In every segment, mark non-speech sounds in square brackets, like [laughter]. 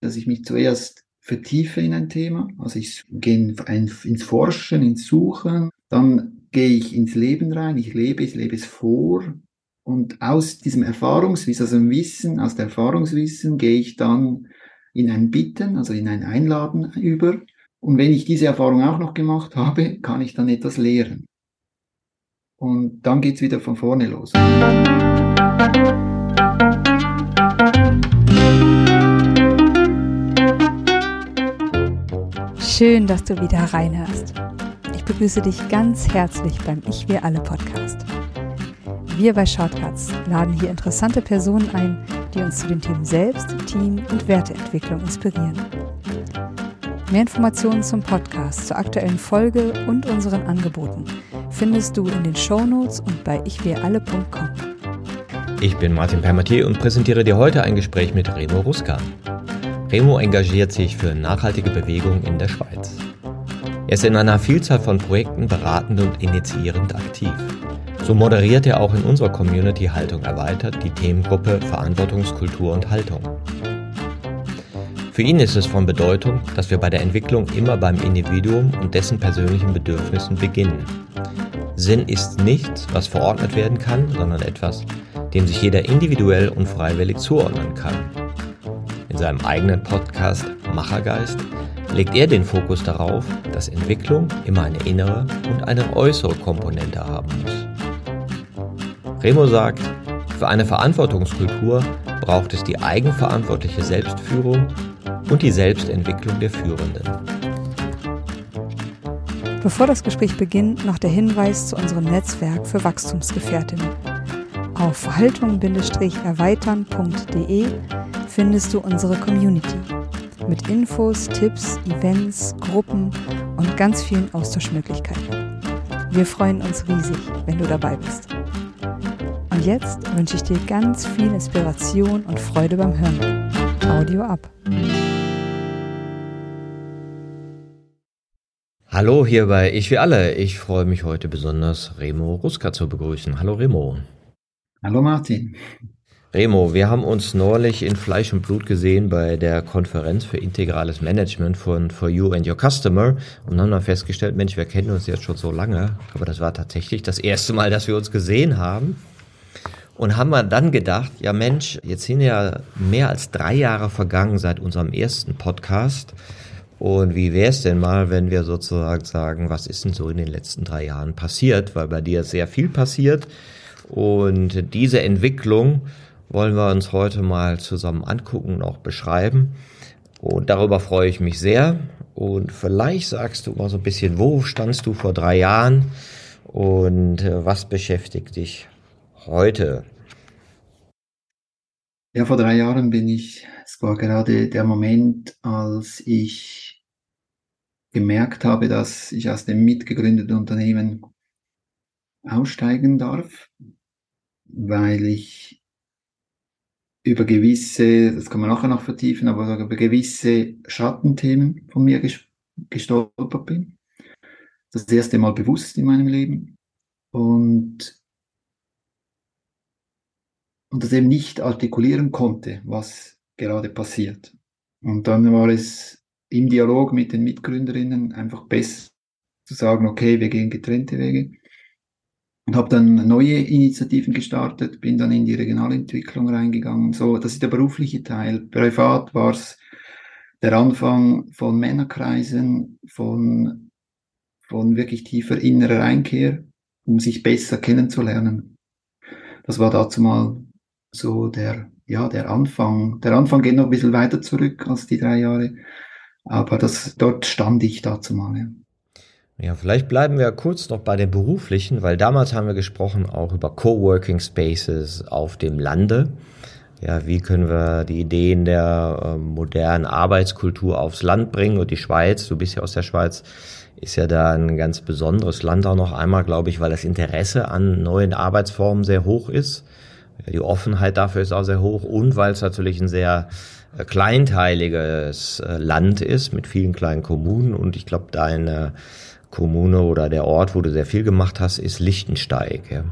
dass ich mich zuerst vertiefe in ein Thema. Also ich gehe ins Forschen, ins Suchen. Dann gehe ich ins Leben rein. Ich lebe, ich lebe es vor. Und aus diesem Erfahrungswissen, also dem Wissen, aus der Erfahrungswissen gehe ich dann in ein Bitten, also in ein Einladen über. Und wenn ich diese Erfahrung auch noch gemacht habe, kann ich dann etwas lehren. Und dann geht's wieder von vorne los. Schön, dass du wieder reinhörst. Ich begrüße dich ganz herzlich beim Ich Wir Alle Podcast. Wir bei Shortcuts laden hier interessante Personen ein, die uns zu den Themen Selbst, Team und Werteentwicklung inspirieren. Mehr Informationen zum Podcast, zur aktuellen Folge und unseren Angeboten findest du in den Shownotes und bei ichwiralle.com. Ich bin Martin Permatier und präsentiere dir heute ein Gespräch mit Remo Ruska. Remo engagiert sich für nachhaltige Bewegung in der Schweiz. Er ist in einer Vielzahl von Projekten beratend und initiierend aktiv. So moderiert er auch in unserer Community Haltung erweitert die Themengruppe Verantwortungskultur und Haltung. Für ihn ist es von Bedeutung, dass wir bei der Entwicklung immer beim Individuum und dessen persönlichen Bedürfnissen beginnen. Sinn ist nichts, was verordnet werden kann, sondern etwas, dem sich jeder individuell und freiwillig zuordnen kann. In seinem eigenen Podcast Machergeist legt er den Fokus darauf, dass Entwicklung immer eine innere und eine äußere Komponente haben muss. Remo sagt, für eine Verantwortungskultur braucht es die eigenverantwortliche Selbstführung und die Selbstentwicklung der Führenden. Bevor das Gespräch beginnt, noch der Hinweis zu unserem Netzwerk für Wachstumsgefährtinnen. Auf verhaltung-erweitern.de findest du unsere Community mit Infos, Tipps, Events, Gruppen und ganz vielen Austauschmöglichkeiten. Wir freuen uns riesig, wenn du dabei bist. Und jetzt wünsche ich dir ganz viel Inspiration und Freude beim Hören. Audio ab. Hallo hier bei Ich wie alle. Ich freue mich heute besonders, Remo Ruska zu begrüßen. Hallo Remo. Hallo Martin. Remo, wir haben uns neulich in Fleisch und Blut gesehen bei der Konferenz für integrales Management von For You and Your Customer und haben dann festgestellt, Mensch, wir kennen uns jetzt schon so lange, aber das war tatsächlich das erste Mal, dass wir uns gesehen haben. Und haben wir dann gedacht, ja Mensch, jetzt sind ja mehr als drei Jahre vergangen seit unserem ersten Podcast. Und wie wäre es denn mal, wenn wir sozusagen sagen, was ist denn so in den letzten drei Jahren passiert? Weil bei dir sehr viel passiert. Und diese Entwicklung wollen wir uns heute mal zusammen angucken und auch beschreiben. Und darüber freue ich mich sehr. Und vielleicht sagst du mal so ein bisschen, wo standst du vor drei Jahren und äh, was beschäftigt dich heute? Ja, vor drei Jahren bin ich, es war gerade der Moment, als ich gemerkt habe, dass ich aus dem mitgegründeten Unternehmen aussteigen darf, weil ich über gewisse, das kann man nachher noch vertiefen, aber über gewisse Schattenthemen von mir gestolpert bin. Das erste Mal bewusst in meinem Leben und, und das eben nicht artikulieren konnte, was gerade passiert. Und dann war es im Dialog mit den Mitgründerinnen einfach besser zu sagen, okay, wir gehen getrennte Wege. Und habe dann neue Initiativen gestartet, bin dann in die Regionalentwicklung reingegangen. So, das ist der berufliche Teil. Privat war es der Anfang von Männerkreisen, von, von wirklich tiefer innerer Einkehr, um sich besser kennenzulernen. Das war dazu mal so der, ja, der Anfang. Der Anfang geht noch ein bisschen weiter zurück als die drei Jahre. Aber das, dort stand ich dazu mal. Ja. Ja, vielleicht bleiben wir kurz noch bei den beruflichen, weil damals haben wir gesprochen auch über Coworking Spaces auf dem Lande. Ja, wie können wir die Ideen der äh, modernen Arbeitskultur aufs Land bringen und die Schweiz, du bist ja aus der Schweiz, ist ja da ein ganz besonderes Land auch noch einmal, glaube ich, weil das Interesse an neuen Arbeitsformen sehr hoch ist. Die Offenheit dafür ist auch sehr hoch und weil es natürlich ein sehr äh, kleinteiliges äh, Land ist mit vielen kleinen Kommunen und ich glaube, deine Kommune oder der Ort, wo du sehr viel gemacht hast, ist Lichtensteig. Ja.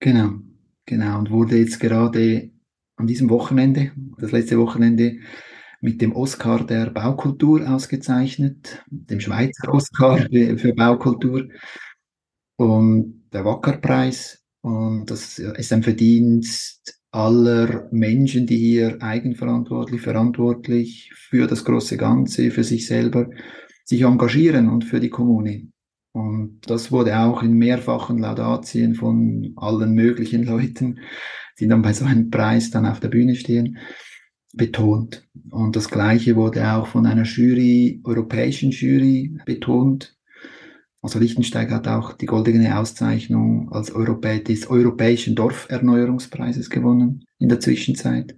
Genau, genau. Und wurde jetzt gerade an diesem Wochenende, das letzte Wochenende, mit dem Oscar der Baukultur ausgezeichnet, dem Schweizer Oscar für Baukultur und der Wackerpreis. Und das ist ein Verdienst aller Menschen, die hier eigenverantwortlich, verantwortlich für das große Ganze, für sich selber sich engagieren und für die Kommune. Und das wurde auch in mehrfachen Laudatien von allen möglichen Leuten, die dann bei so einem Preis dann auf der Bühne stehen, betont. Und das Gleiche wurde auch von einer Jury, europäischen Jury betont. Also Lichtensteig hat auch die goldene Auszeichnung als Europä des Europäischen Dorferneuerungspreises gewonnen in der Zwischenzeit.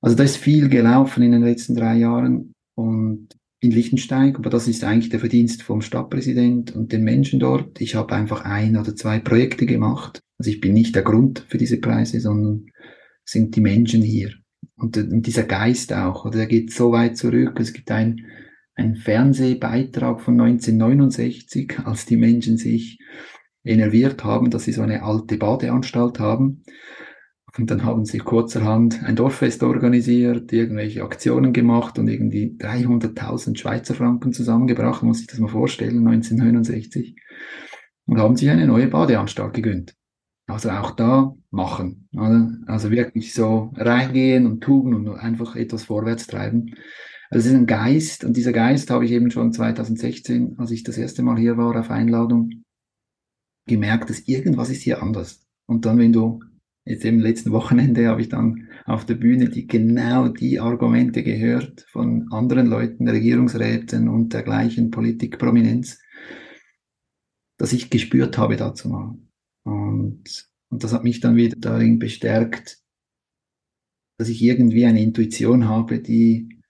Also da ist viel gelaufen in den letzten drei Jahren und in Lichtensteig, aber das ist eigentlich der Verdienst vom Stadtpräsident und den Menschen dort. Ich habe einfach ein oder zwei Projekte gemacht. Also ich bin nicht der Grund für diese Preise, sondern sind die Menschen hier. Und, und dieser Geist auch, oder der geht so weit zurück. Es gibt ein, ein Fernsehbeitrag von 1969, [laughs] als die Menschen sich enerviert haben, dass sie so eine alte Badeanstalt haben. Und dann haben sie kurzerhand ein Dorffest organisiert, irgendwelche Aktionen gemacht und irgendwie 300.000 Schweizer Franken zusammengebracht, muss ich das mal vorstellen, 1969. Und haben sich eine neue Badeanstalt gegönnt. Also auch da machen. Oder? Also wirklich so reingehen und tun und einfach etwas vorwärts treiben. Also es ist ein Geist und dieser Geist habe ich eben schon 2016, als ich das erste Mal hier war auf Einladung, gemerkt, dass irgendwas ist hier anders. Und dann, wenn du jetzt im letzten Wochenende habe ich dann auf der Bühne die genau die Argumente gehört von anderen Leuten, Regierungsräten und dergleichen Politikprominenz, dass ich gespürt habe dazu mal. Und, und das hat mich dann wieder darin bestärkt, dass ich irgendwie eine Intuition habe, die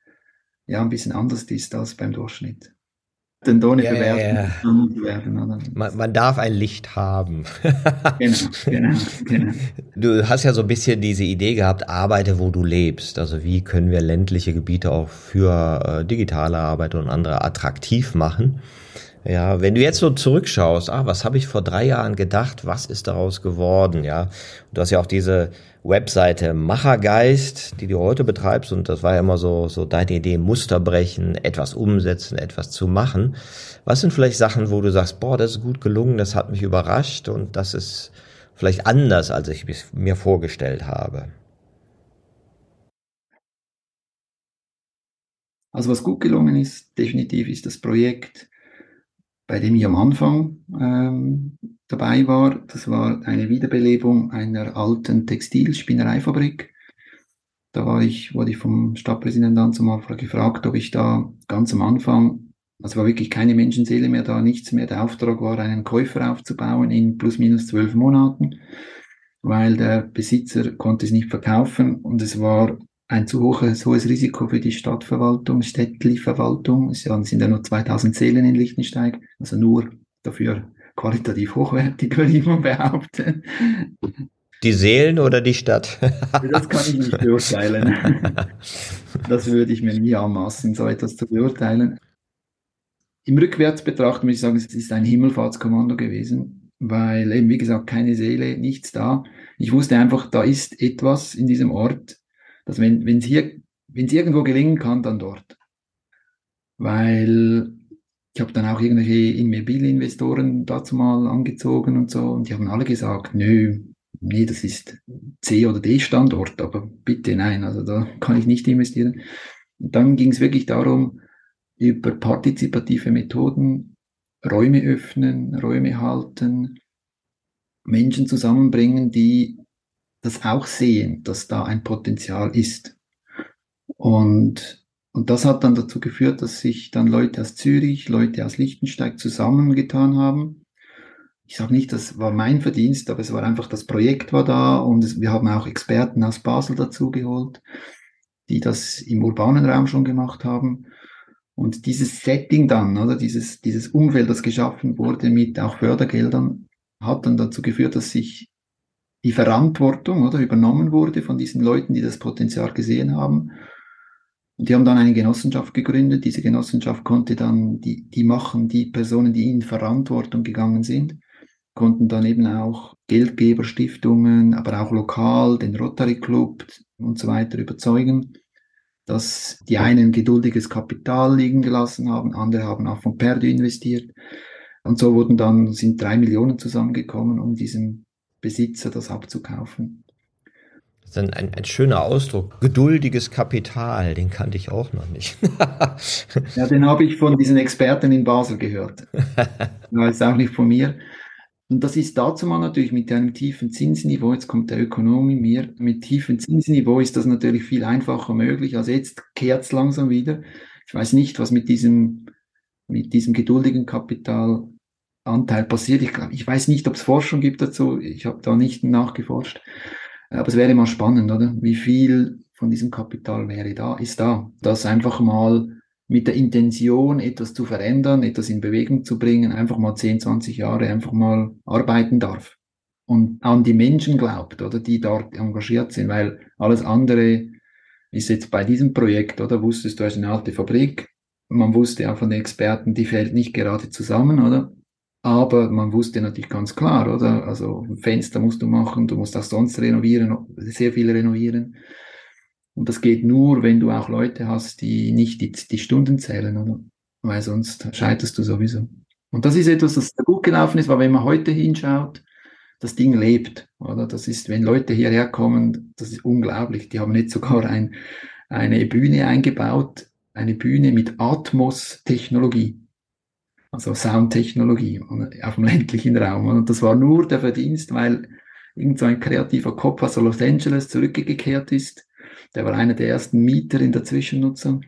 ja ein bisschen anders ist als beim Durchschnitt. Denn ohne ja, bewerten ja, werden. Man, man, darf ein Licht haben. [laughs] genau, genau, genau. Du hast ja so ein bisschen diese Idee gehabt, arbeite, wo du lebst. Also wie können wir ländliche Gebiete auch für äh, digitale Arbeit und andere attraktiv machen? Ja, wenn du jetzt so zurückschaust, ah, was habe ich vor drei Jahren gedacht, was ist daraus geworden, ja? Du hast ja auch diese Webseite Machergeist, die du heute betreibst und das war ja immer so, so deine Idee, Muster brechen, etwas umsetzen, etwas zu machen. Was sind vielleicht Sachen, wo du sagst, boah, das ist gut gelungen, das hat mich überrascht und das ist vielleicht anders, als ich mir vorgestellt habe? Also was gut gelungen ist, definitiv ist das Projekt bei dem ich am Anfang ähm, dabei war. Das war eine Wiederbelebung einer alten Textilspinnereifabrik. Da war ich, wurde ich vom Stadtpräsidenten dann zum Anfang gefragt, ob ich da ganz am Anfang, also war wirklich keine Menschenseele mehr da, nichts mehr. Der Auftrag war, einen Käufer aufzubauen in plus minus zwölf Monaten, weil der Besitzer konnte es nicht verkaufen und es war ein zu hohes, hohes Risiko für die Stadtverwaltung, Städtli-Verwaltung. Es sind ja nur 2000 Seelen in Liechtensteig, also nur dafür qualitativ hochwertig, würde ich mal behaupten. Die Seelen oder die Stadt? das kann ich nicht beurteilen. Das würde ich mir nie anmaßen, so etwas zu beurteilen. Im Rückwärtsbetracht muss ich sagen, es ist ein Himmelfahrtskommando gewesen, weil eben, wie gesagt, keine Seele, nichts da. Ich wusste einfach, da ist etwas in diesem Ort, dass wenn es hier, wenn es irgendwo gelingen kann, dann dort. Weil ich habe dann auch irgendwelche Immobilieninvestoren dazu mal angezogen und so und die haben alle gesagt, nö, nee, das ist C oder D Standort, aber bitte nein, also da kann ich nicht investieren. Und dann ging es wirklich darum, über partizipative Methoden Räume öffnen, Räume halten, Menschen zusammenbringen, die das auch sehen, dass da ein Potenzial ist. Und, und das hat dann dazu geführt, dass sich dann Leute aus Zürich, Leute aus Liechtensteig zusammengetan haben. Ich sage nicht, das war mein Verdienst, aber es war einfach, das Projekt war da und es, wir haben auch Experten aus Basel dazu geholt, die das im urbanen Raum schon gemacht haben. Und dieses Setting dann, oder dieses, dieses Umfeld, das geschaffen wurde mit auch Fördergeldern, hat dann dazu geführt, dass sich die Verantwortung oder übernommen wurde von diesen Leuten, die das Potenzial gesehen haben. Und die haben dann eine Genossenschaft gegründet. Diese Genossenschaft konnte dann die, die machen, die Personen, die in Verantwortung gegangen sind, konnten dann eben auch Geldgeberstiftungen, aber auch lokal den Rotary Club und so weiter überzeugen, dass die einen geduldiges Kapital liegen gelassen haben, andere haben auch von Perdu investiert. Und so wurden dann, sind drei Millionen zusammengekommen, um diesem Besitzer das abzukaufen. Das ist ein, ein, ein schöner Ausdruck. Geduldiges Kapital, den kannte ich auch noch nicht. [laughs] ja, den habe ich von diesen Experten in Basel gehört. [laughs] Das ist auch nicht von mir. Und das ist dazu mal natürlich mit einem tiefen Zinsniveau, jetzt kommt der Ökonom in mir, mit tiefen Zinsniveau ist das natürlich viel einfacher möglich. Also jetzt kehrt es langsam wieder. Ich weiß nicht, was mit diesem, mit diesem geduldigen Kapitalanteil passiert. Ich, glaub, ich weiß nicht, ob es Forschung gibt dazu. Ich habe da nicht nachgeforscht. Aber es wäre mal spannend, oder? Wie viel von diesem Kapital wäre da, ist da? Das einfach mal mit der Intention, etwas zu verändern, etwas in Bewegung zu bringen, einfach mal 10, 20 Jahre einfach mal arbeiten darf und an die Menschen glaubt, oder die dort engagiert sind, weil alles andere ist jetzt bei diesem Projekt, oder wusstest du, es ist eine alte Fabrik, man wusste auch von den Experten, die fällt nicht gerade zusammen, oder? Aber man wusste natürlich ganz klar, oder? Also Fenster musst du machen, du musst auch sonst renovieren, sehr viel renovieren. Und das geht nur, wenn du auch Leute hast, die nicht die, die Stunden zählen, oder? Weil sonst scheiterst du sowieso. Und das ist etwas, das gut gelaufen ist, weil wenn man heute hinschaut, das Ding lebt, oder? Das ist, wenn Leute hierher kommen, das ist unglaublich. Die haben jetzt sogar ein, eine Bühne eingebaut, eine Bühne mit Atmos-Technologie. Also Soundtechnologie auf dem ländlichen Raum. Und das war nur der Verdienst, weil irgend so ein kreativer Kopf aus Los Angeles zurückgekehrt ist der war einer der ersten Mieter in der Zwischennutzung.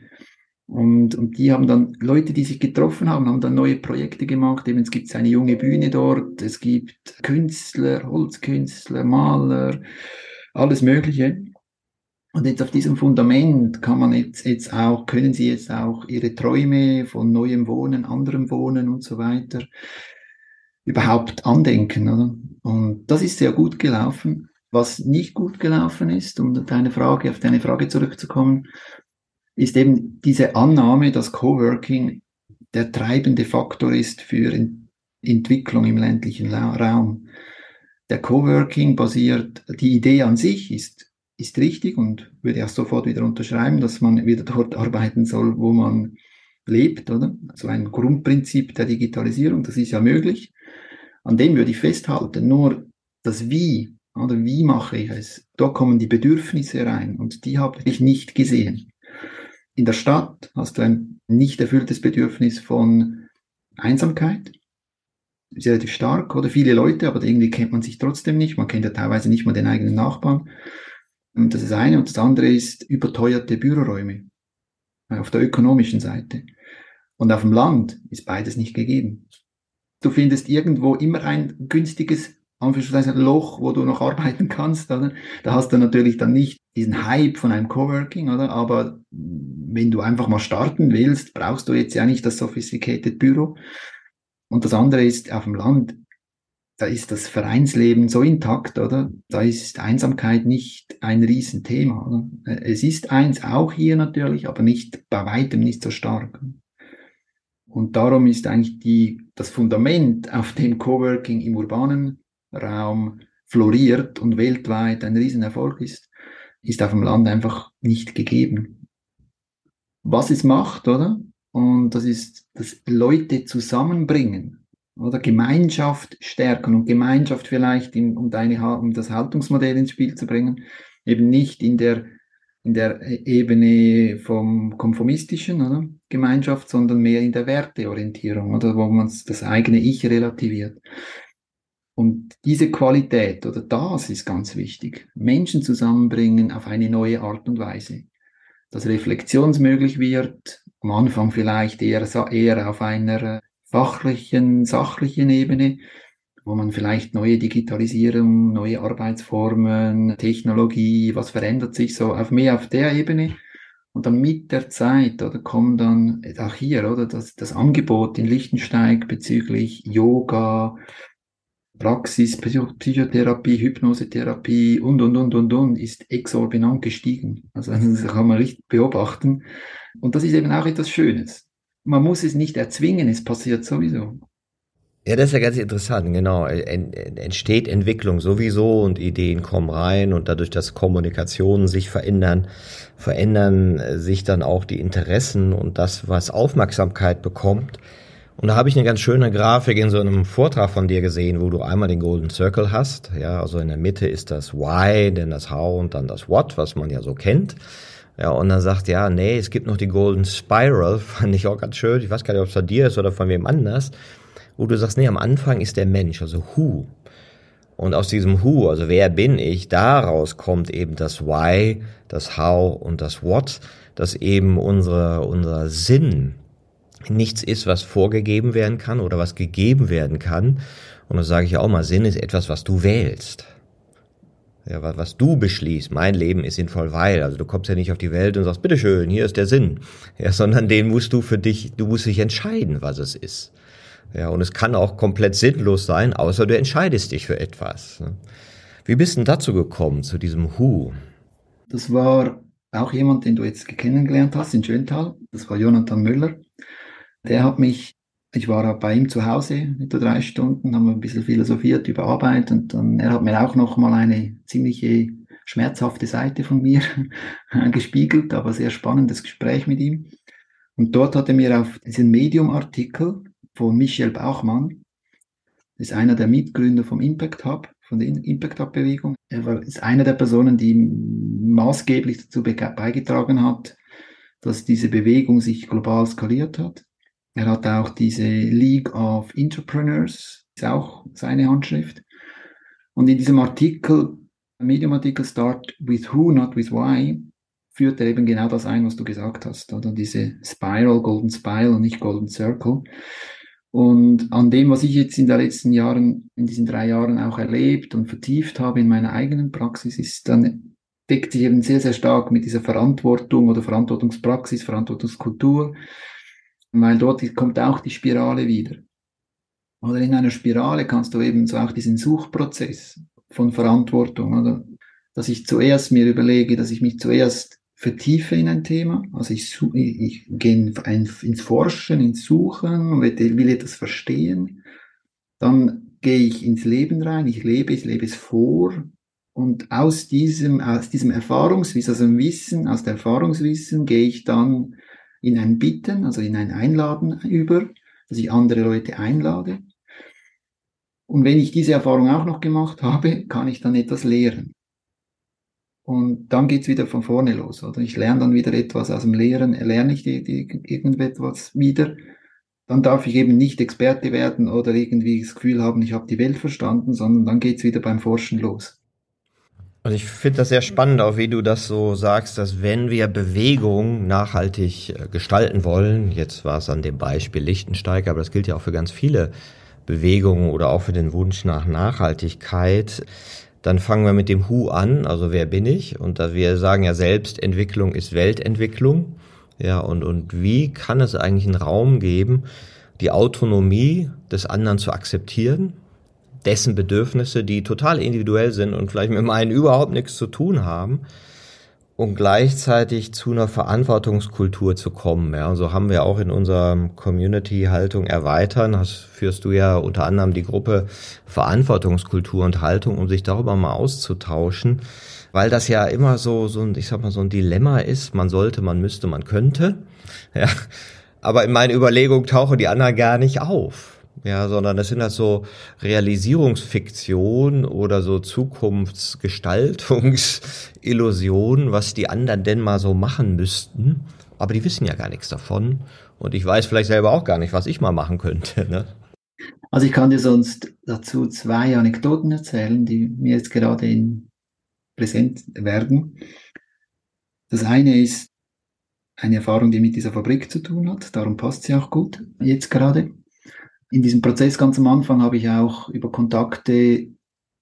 Und, und die haben dann, Leute, die sich getroffen haben, haben dann neue Projekte gemacht. Eben, es gibt eine junge Bühne dort, es gibt Künstler, Holzkünstler, Maler, alles Mögliche. Und jetzt auf diesem Fundament kann man jetzt, jetzt auch, können Sie jetzt auch Ihre Träume von neuem Wohnen, anderem Wohnen und so weiter überhaupt andenken, oder? Und das ist sehr gut gelaufen. Was nicht gut gelaufen ist, um deine Frage, auf deine Frage zurückzukommen, ist eben diese Annahme, dass Coworking der treibende Faktor ist für Entwicklung im ländlichen Raum. Der Coworking basiert, die Idee an sich ist, ist richtig und würde auch sofort wieder unterschreiben, dass man wieder dort [laughs] arbeiten soll, wo man lebt, oder? So ein Grundprinzip der Digitalisierung, das ist ja möglich. An dem würde ich festhalten. Nur das Wie oder wie mache ich es? Da kommen die Bedürfnisse rein und die habe ich nicht gesehen. In der Stadt hast du ein nicht erfülltes Bedürfnis von Einsamkeit. Ist relativ stark oder viele Leute, aber irgendwie kennt man sich trotzdem nicht. Man kennt ja teilweise nicht mal den eigenen Nachbarn. Und das ist eine. Und das andere ist überteuerte Büroräume auf der ökonomischen Seite. Und auf dem Land ist beides nicht gegeben. Du findest irgendwo immer ein günstiges Anführungszeichen Loch, wo du noch [laughs] arbeiten kannst, oder? Da hast du natürlich dann nicht diesen Hype von einem Coworking, oder? Aber wenn du einfach mal starten willst, brauchst du jetzt ja nicht das sophisticated Büro. Und das andere ist auf dem Land, da ist das Vereinsleben so intakt, oder? Da ist Einsamkeit nicht ein Riesenthema, oder? Es ist eins auch hier natürlich, aber nicht bei weitem nicht so stark. Und darum ist eigentlich die, das Fundament, auf dem Coworking im urbanen Raum floriert und weltweit ein Riesenerfolg ist, ist auf dem Land einfach nicht gegeben. Was es macht, oder? Und das ist das Leute zusammenbringen oder Gemeinschaft stärken und Gemeinschaft vielleicht, in, um, deine, um das Haltungsmodell ins Spiel zu bringen, eben nicht in der, in der Ebene vom konformistischen oder? Gemeinschaft, sondern mehr in der Werteorientierung oder wo man das eigene Ich relativiert. Und diese Qualität oder das ist ganz wichtig. Menschen zusammenbringen auf eine neue Art und Weise. Dass reflexionsmöglich wird, am Anfang vielleicht eher, eher auf einer fachlichen, sachlichen Ebene, wo man vielleicht neue Digitalisierung, neue Arbeitsformen, Technologie, was verändert sich so auf mehr auf der Ebene. Und dann mit der Zeit, oder kommen dann auch hier, oder das, das Angebot in Lichtensteig bezüglich Yoga, Praxis, Psychotherapie, Hypnosetherapie und, und, und, und, und ist exorbitant gestiegen. Also [laughs] das kann man richtig beobachten. Und das ist eben auch etwas Schönes. Man muss es nicht erzwingen, es passiert sowieso. Ja, das ist ja ganz interessant, genau. Entsteht Entwicklung sowieso und Ideen kommen rein und dadurch, dass Kommunikationen sich verändern, verändern sich dann auch die Interessen und das, was Aufmerksamkeit bekommt. Und da habe ich eine ganz schöne Grafik in so einem Vortrag von dir gesehen, wo du einmal den Golden Circle hast. Ja, also in der Mitte ist das Why, dann das How und dann das What, was man ja so kennt. Ja, und dann sagt, ja, nee, es gibt noch die Golden Spiral, [laughs] fand ich auch ganz schön. Ich weiß gar nicht, ob es von dir ist oder von wem anders wo du sagst, nee, am Anfang ist der Mensch, also Who. Und aus diesem Who, also wer bin ich, daraus kommt eben das Why, das How und das What, dass eben unsere, unser Sinn nichts ist, was vorgegeben werden kann oder was gegeben werden kann. Und das sage ich auch mal, Sinn ist etwas, was du wählst. Ja, was, was du beschließt, mein Leben ist sinnvoll, weil, also du kommst ja nicht auf die Welt und sagst, bitteschön, hier ist der Sinn. Ja, sondern den musst du für dich, du musst dich entscheiden, was es ist. Ja, und es kann auch komplett sinnlos sein, außer du entscheidest dich für etwas. Ne? Wie bist du dazu gekommen, zu diesem Who? Das war auch jemand, den du jetzt kennengelernt hast in Schöntal. Das war Jonathan Müller. Der hat mich, ich war bei ihm zu Hause etwa drei Stunden, haben wir ein bisschen philosophiert über Arbeit und dann, er hat mir auch noch mal eine ziemliche schmerzhafte Seite von mir [laughs] gespiegelt, aber sehr spannendes Gespräch mit ihm. Und dort hat er mir auf diesen Medium-Artikel von Michel Bauchmann. Ist einer der Mitgründer vom Impact Hub, von der Impact Hub Bewegung. Er war, ist einer der Personen, die maßgeblich dazu beigetragen hat, dass diese Bewegung sich global skaliert hat. Er hat auch diese League of Entrepreneurs, ist auch seine Handschrift. Und in diesem Artikel, Medium-Artikel Start with Who, not with Why, führt er eben genau das ein, was du gesagt hast, oder diese Spiral, Golden Spiral und nicht Golden Circle. Und an dem, was ich jetzt in den letzten Jahren, in diesen drei Jahren auch erlebt und vertieft habe in meiner eigenen Praxis, ist dann deckt sich eben sehr, sehr stark mit dieser Verantwortung oder Verantwortungspraxis, Verantwortungskultur, weil dort kommt auch die Spirale wieder. Oder in einer Spirale kannst du eben so auch diesen Suchprozess von Verantwortung, oder? Dass ich zuerst mir überlege, dass ich mich zuerst vertiefe in ein Thema. Also ich, ich, ich gehe ins Forschen, ins Suchen, will, will etwas verstehen. Dann gehe ich ins Leben rein, ich lebe, ich lebe es vor. Und aus diesem, aus diesem Erfahrungswissen, aus dem Wissen, aus der Erfahrungswissen gehe ich dann in ein Bitten, also in ein Einladen über, dass ich andere Leute einlade. Und wenn ich diese Erfahrung auch noch gemacht habe, [laughs] kann ich dann etwas lehren. Und dann geht's wieder von vorne los. Oder ich lerne dann wieder etwas aus dem Lehren, lerne ich irgendetwas wieder. Dann darf ich eben nicht Experte werden oder irgendwie das Gefühl haben, ich habe die Welt verstanden, sondern dann geht's wieder beim Forschen los. Und ich finde das sehr spannend, auch wie du das so sagst, dass wenn wir Bewegung nachhaltig äh, gestalten wollen, jetzt war es an dem Beispiel Lichtensteig, aber das gilt ja auch für ganz viele Bewegungen oder auch für den Wunsch nach Nachhaltigkeit, dann fangen wir mit dem Who an, also wer bin ich? Und da wir sagen ja Selbstentwicklung ist Weltentwicklung. Ja, und, und wie kann es eigentlich einen Raum geben, die Autonomie des anderen zu akzeptieren, dessen Bedürfnisse, die total individuell sind und vielleicht mit meinen überhaupt nichts zu tun haben, und gleichzeitig zu einer Verantwortungskultur zu kommen. Ja, so haben wir auch in unserer Community-Haltung erweitern. Das führst du ja unter anderem die Gruppe Verantwortungskultur und Haltung, um sich darüber mal auszutauschen, weil das ja immer so, so ein, ich sag mal, so ein Dilemma ist. Man sollte, man müsste, man könnte. Ja, aber in meinen Überlegungen tauchen die anderen gar nicht auf ja, sondern das sind halt so Realisierungsfiktion oder so Zukunftsgestaltungsillusionen, was die anderen denn mal so machen müssten. Aber die wissen ja gar nichts davon. Und ich weiß vielleicht selber auch gar nicht, was ich mal machen könnte. Ne? Also ich kann dir sonst dazu zwei Anekdoten erzählen, die mir jetzt gerade in präsent werden. Das eine ist eine Erfahrung, die mit dieser Fabrik zu tun hat. Darum passt sie auch gut jetzt gerade in diesem Prozess ganz am Anfang habe ich auch über Kontakte,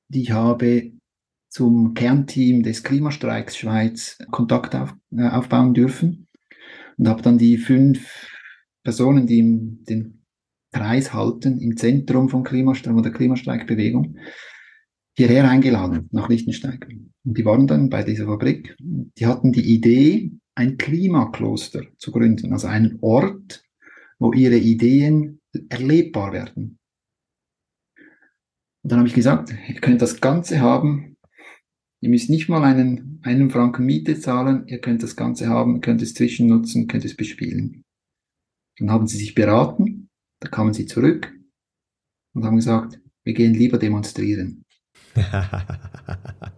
die ich habe, zum Kernteam des Klimastreiks Schweiz Kontakt auf, äh, aufbauen dürfen und habe dann die fünf Personen, die im, den Kreis halten, im Zentrum von Klimastreik oder Klimastreikbewegung, hierher eingeladen nach Liechtenstein. Und die waren dann bei dieser Fabrik. Die hatten die Idee, ein Klimakloster zu gründen, also einen Ort, wo ihre Ideen erlebbar werden. Und dann habe ich gesagt, ihr könnt das Ganze haben. Ihr müsst nicht mal einen, einen Franken Miete zahlen. Ihr könnt das Ganze haben, könnt es zwischennutzen, könnt es bespielen. Dann haben sie sich beraten. Da kamen sie zurück und haben gesagt, wir gehen lieber demonstrieren. [laughs]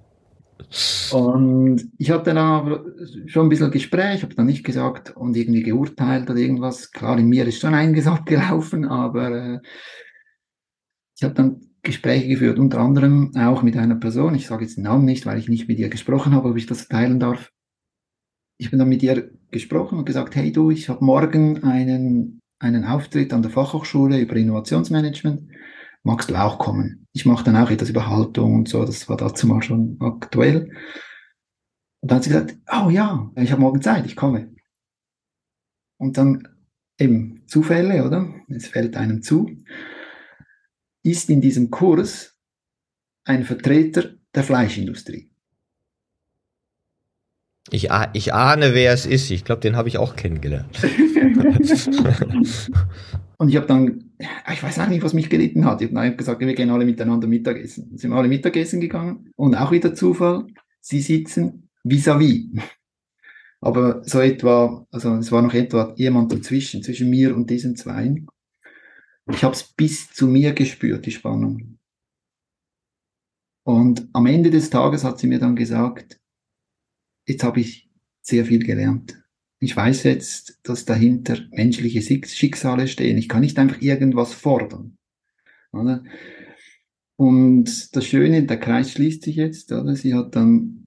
und ich hatte dann aber schon ein bisschen Gespräch, habe dann nicht gesagt und irgendwie geurteilt oder irgendwas. Klar, in mir ist schon einiges [laughs] abgelaufen, aber äh, ich habe dann Gespräche geführt, unter anderem auch mit einer Person. Ich sage jetzt den Namen nicht, weil ich nicht mit ihr gesprochen habe, ob ich das teilen darf. Ich bin dann mit ihr gesprochen und gesagt, hey du, ich habe morgen einen, einen Auftritt an der Fachhochschule über Innovationsmanagement. Magst du auch kommen? Ich mache dann auch etwas über Haltung und so, das war dazu mal schon aktuell. Und dann hat sie gesagt, oh ja, ich habe morgen Zeit, ich komme. Und dann eben Zufälle, oder? Es fällt einem zu ist in diesem Kurs ein Vertreter der Fleischindustrie. Ich, ich ahne, wer es ist. Ich glaube, den habe ich auch kennengelernt. [laughs] [laughs] und ich habe dann, ich weiß auch nicht, was mich geritten hat. Ich habe gesagt, wir gehen alle miteinander Mittagessen. Dann sind alle Mittagessen gegangen und auch wieder Zufall, sie sitzen vis-à-vis. -vis. [laughs] Aber so etwa, also es war noch etwa jemand dazwischen, zwischen mir und diesen Zweien. Ich habe es bis zu mir gespürt, die Spannung. Und am Ende des Tages hat sie mir dann gesagt, jetzt habe ich sehr viel gelernt. Ich weiß jetzt, dass dahinter menschliche Schicksale stehen. Ich kann nicht einfach irgendwas fordern. Oder? Und das Schöne, der Kreis schließt sich jetzt, oder? Sie hat dann,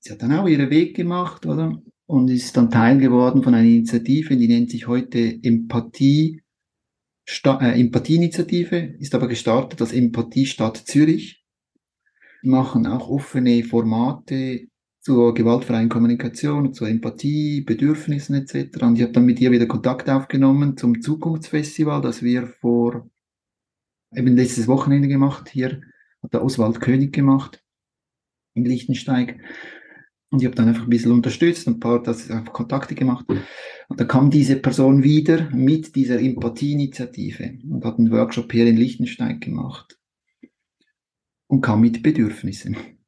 sie hat dann auch ihren Weg gemacht, oder? Und ist dann Teil geworden von einer Initiative, die nennt sich heute Empathie Sta äh, Empathieinitiative, ist aber gestartet als Empathiestadt Zürich. Wir machen auch offene Formate zur gewaltfreien Kommunikation, zur Empathie, Bedürfnissen etc. Und ich habe dann mit ihr wieder Kontakt aufgenommen zum Zukunftsfestival, das wir vor eben letztes Wochenende gemacht. Hier hat der Oswald König gemacht in Lichtensteig. Und ich habe dann einfach ein bisschen unterstützt, ein paar das einfach Kontakte gemacht. Und dann kam diese Person wieder mit dieser Empathieinitiative und hat einen Workshop hier in Liechtenstein gemacht und kam mit Bedürfnissen.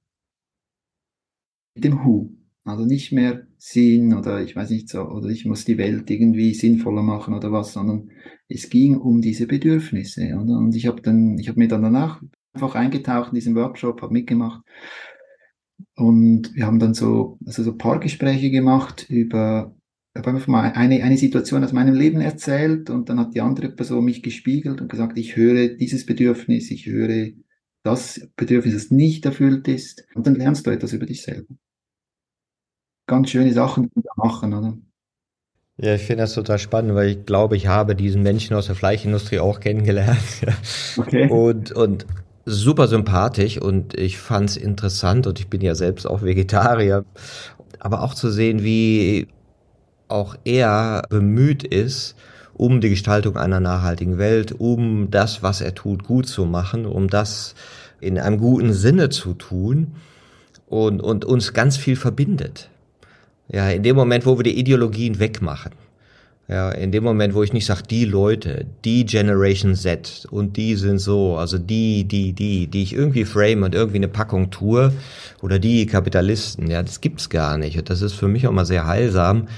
Dem Who. Also nicht mehr Sinn oder ich weiß nicht so, oder ich muss die Welt irgendwie sinnvoller machen oder was, sondern es ging um diese Bedürfnisse. Oder? Und ich habe dann, ich habe mir dann danach einfach eingetaucht in diesen Workshop, habe mitgemacht und wir haben dann so, also so Paargespräche gemacht über, habe einfach mal eine, eine Situation aus meinem Leben erzählt und dann hat die andere Person mich gespiegelt und gesagt, ich höre dieses Bedürfnis, ich höre das Bedürfnis, das nicht erfüllt ist. Und dann lernst du etwas über dich selber. Ganz schöne Sachen, machen, oder? Ja, ich finde das total spannend, weil ich glaube, ich habe diesen Menschen aus der Fleischindustrie auch kennengelernt. [laughs] Okay. Und, und super sympathisch und ich fand es interessant und ich bin ja selbst auch Vegetarier, aber auch zu sehen, wie auch er bemüht ist, um die Gestaltung einer nachhaltigen Welt, um das, was er tut, gut zu machen, um das in einem guten Sinne zu tun und, und uns ganz viel verbindet. Ja, in dem Moment, wo wir die Ideologien wegmachen, ja, in dem Moment, wo ich nicht sage, die Leute, die Generation Z und die sind so, also die, die, die, die ich irgendwie frame und irgendwie eine Packung tue oder die Kapitalisten, ja, das gibt's gar nicht. Und das ist für mich auch mal sehr heilsam.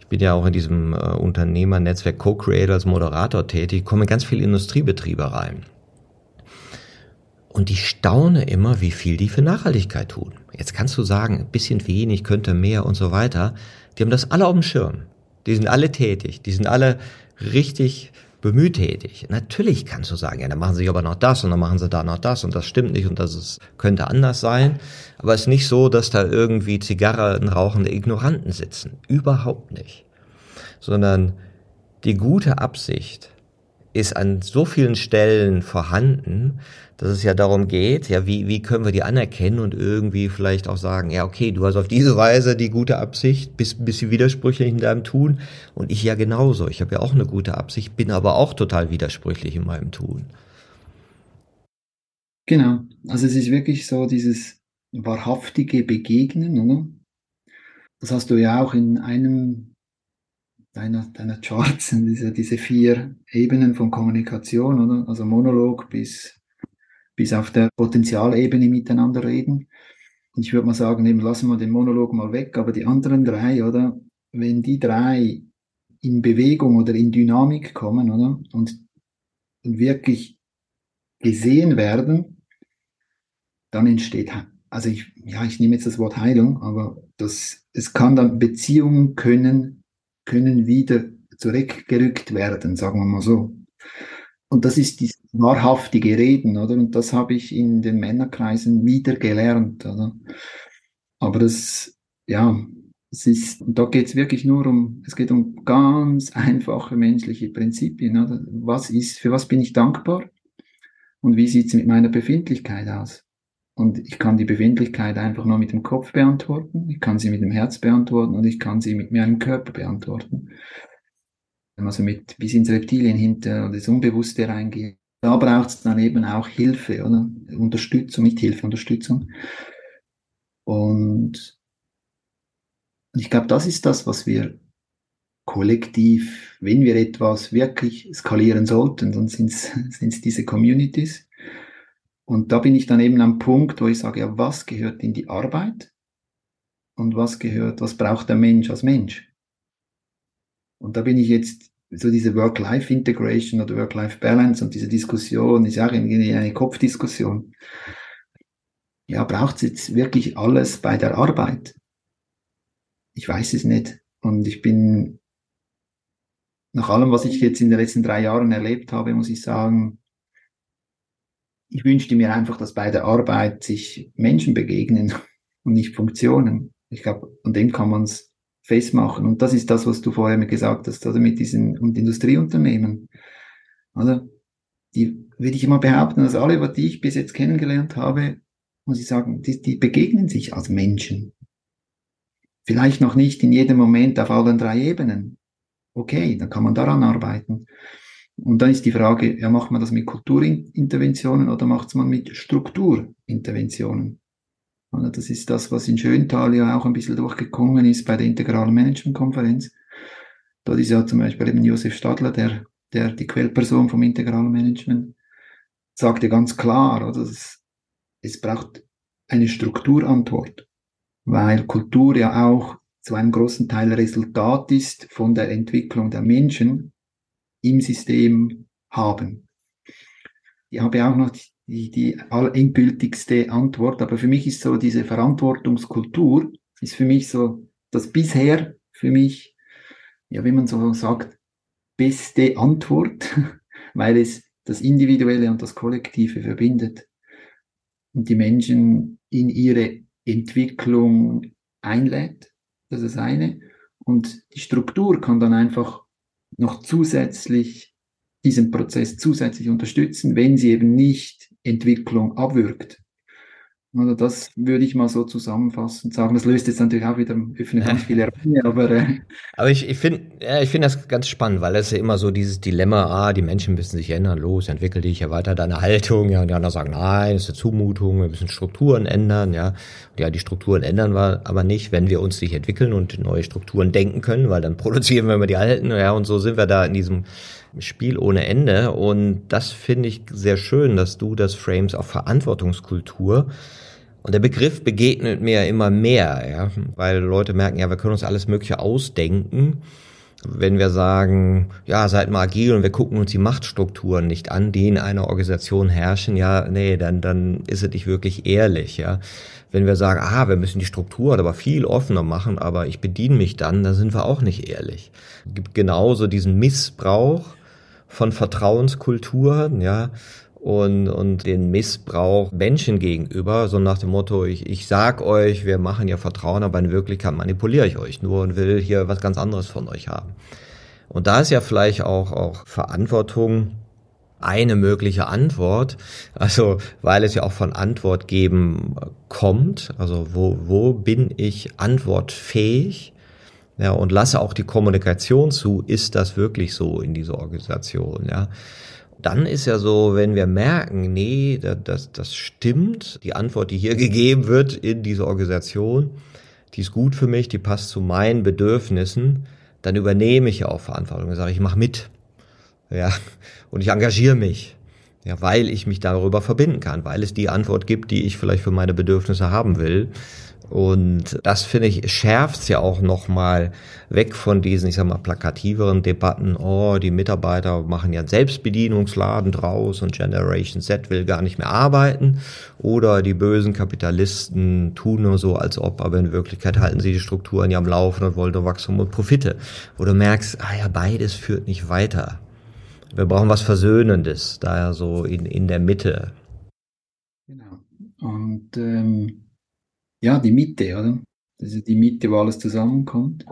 Ich bin ja auch in diesem äh, Unternehmernetzwerk Co-Creator als Moderator tätig, komme in ganz viele Industriebetriebe rein. Und ich staune immer, wie viel die für Nachhaltigkeit tun. Jetzt kannst du sagen, ein bisschen wenig, könnte mehr und so weiter. Die haben das alle auf dem Schirm. Die sind alle tätig, die sind alle richtig bemüht tätig. Natürlich kannst du sagen, ja, dann machen sie aber noch das und dann machen sie da noch das und das stimmt nicht und das ist, könnte anders sein. Aber es ist nicht so, dass da irgendwie Zigarren rauchende Ignoranten sitzen. Überhaupt nicht. Sondern die gute Absicht ist an so vielen Stellen vorhanden, dass es ja darum geht, ja, wie, wie können wir die anerkennen und irgendwie vielleicht auch sagen, ja, okay, du hast auf diese Weise die gute Absicht, bist ein bisschen widersprüchlich in deinem Tun und ich ja genauso. Ich habe ja auch eine gute Absicht, bin aber auch total widersprüchlich in meinem Tun. Genau, also es ist wirklich so dieses wahrhaftige Begegnen, oder? Das hast du ja auch in einem deiner, deiner Charts, [laughs] diese, diese vier Ebenen von Kommunikation, oder? Also Monolog bis bis auf der Potenzialebene miteinander reden. Und ich würde mal sagen, eben lassen wir den Monolog mal weg, aber die anderen drei, oder? Wenn die drei in Bewegung oder in Dynamik kommen, oder? Und wirklich gesehen werden, dann entsteht, also ich, ja, ich nehme jetzt das Wort Heilung, aber das, es kann dann Beziehungen können, können wieder zurückgerückt werden, sagen wir mal so. Und das ist dieses wahrhaftige Reden, oder? Und das habe ich in den Männerkreisen wieder gelernt, oder? Aber das, ja, es ist, da geht es wirklich nur um, es geht um ganz einfache menschliche Prinzipien, oder? Was ist, für was bin ich dankbar? Und wie sieht es mit meiner Befindlichkeit aus? Und ich kann die Befindlichkeit einfach nur mit dem Kopf beantworten, ich kann sie mit dem Herz beantworten und ich kann sie mit meinem Körper beantworten also mit bis ins Reptilien hinter das Unbewusste reingehen. Da braucht es dann eben auch Hilfe, oder? Unterstützung, nicht Hilfe, Unterstützung. Und ich glaube, das ist das, was wir kollektiv, wenn wir etwas wirklich skalieren sollten, dann sind es [laughs] diese Communities. Und da bin ich dann eben am Punkt, wo ich sage, ja, was gehört in die Arbeit und was gehört, was braucht der Mensch als Mensch? Und da bin ich jetzt, so diese Work-Life-Integration oder Work-Life-Balance und diese Diskussion ist auch irgendwie eine Kopfdiskussion. Ja, braucht es jetzt wirklich alles bei der Arbeit? Ich weiß es nicht. Und ich bin, nach allem, was ich jetzt in den letzten drei Jahren erlebt habe, muss ich sagen, ich wünschte mir einfach, dass bei der Arbeit sich Menschen begegnen [laughs] und nicht Funktionen. Ich glaube, an dem kann man es festmachen. Und das ist das, was du vorher mir gesagt hast, oder mit diesen und Industrieunternehmen. Oder? Die würde ich immer behaupten, dass alle, die ich bis jetzt kennengelernt habe, muss ich sagen, die, die begegnen sich als Menschen. Vielleicht noch nicht in jedem Moment auf allen drei Ebenen. Okay, dann kann man daran arbeiten. Und dann ist die Frage, ja, macht man das mit Kulturinterventionen oder macht man mit Strukturinterventionen? Das ist das, was in Schöntal ja auch ein bisschen durchgekommen ist bei der Integralen Management-Konferenz. Dort ist ja zum Beispiel eben Josef Stadler, der, der die Quellperson vom Integralen Management, sagte ganz klar, oder, es, es braucht eine Strukturantwort, weil Kultur ja auch zu einem großen Teil Resultat ist von der Entwicklung der Menschen im System haben. Ich habe auch noch die, die endgültigste Antwort. Aber für mich ist so diese Verantwortungskultur, ist für mich so das bisher für mich, ja, wie man so sagt, beste Antwort, [laughs] weil es das Individuelle und das Kollektive verbindet und die Menschen in ihre Entwicklung einlädt. Das ist eine. Und die Struktur kann dann einfach noch zusätzlich diesen Prozess zusätzlich unterstützen, wenn sie eben nicht Entwicklung abwürgt. Also das würde ich mal so zusammenfassen und sagen. Das löst jetzt natürlich auch wieder öffnet ganz viele Räume, [laughs] aber äh aber ich, ich finde ja, ich finde das ganz spannend, weil es ja immer so dieses Dilemma, ah, die Menschen müssen sich ändern, los, entwickel dich, erweiter deine Haltung, ja, und die anderen sagen, nein, das ist eine Zumutung, wir müssen Strukturen ändern, ja. Und ja, die Strukturen ändern wir aber nicht, wenn wir uns nicht entwickeln und neue Strukturen denken können, weil dann [laughs] produzieren wir immer die alten, ja, und so sind wir da in diesem Spiel ohne Ende. Und das finde ich sehr schön, dass du das frames auf Verantwortungskultur. Und der Begriff begegnet mir immer mehr, ja, weil Leute merken, ja, wir können uns alles Mögliche ausdenken. Wenn wir sagen, ja, seid mal agil und wir gucken uns die Machtstrukturen nicht an, die in einer Organisation herrschen, ja, nee, dann, dann ist es nicht wirklich ehrlich, ja. Wenn wir sagen, ah, wir müssen die Struktur aber viel offener machen, aber ich bediene mich dann, dann sind wir auch nicht ehrlich. Es gibt genauso diesen Missbrauch von Vertrauenskulturen, ja, und, und den Missbrauch Menschen gegenüber, so nach dem Motto, ich, ich sag euch, wir machen ja Vertrauen, aber in Wirklichkeit manipuliere ich euch nur und will hier was ganz anderes von euch haben. Und da ist ja vielleicht auch, auch Verantwortung eine mögliche Antwort, also weil es ja auch von Antwort geben kommt, also wo, wo bin ich antwortfähig ja, und lasse auch die Kommunikation zu, ist das wirklich so in dieser Organisation, ja. Dann ist ja so, wenn wir merken, nee, das, das stimmt, die Antwort, die hier [laughs] gegeben wird in dieser Organisation, die ist gut für mich, die passt zu meinen Bedürfnissen, dann übernehme ich ja auch Verantwortung und sage, ich mache mit. Ja, und ich engagiere mich. Ja, weil ich mich darüber verbinden kann, weil es die Antwort gibt, die ich vielleicht für meine Bedürfnisse haben will. Und das finde ich schärft ja auch nochmal weg von diesen, ich sag mal, plakativeren Debatten. Oh, die Mitarbeiter machen ja einen Selbstbedienungsladen draus und Generation Z will gar nicht mehr arbeiten. Oder die bösen Kapitalisten tun nur so, als ob, aber in Wirklichkeit halten sie die Strukturen ja am Laufen und wollen nur Wachstum und Profite. Wo du merkst, ah ja, beides führt nicht weiter. Wir brauchen was Versöhnendes, daher so in, in der Mitte. Genau. Und ähm ja, die Mitte, oder? Das ist die Mitte, wo alles zusammenkommt.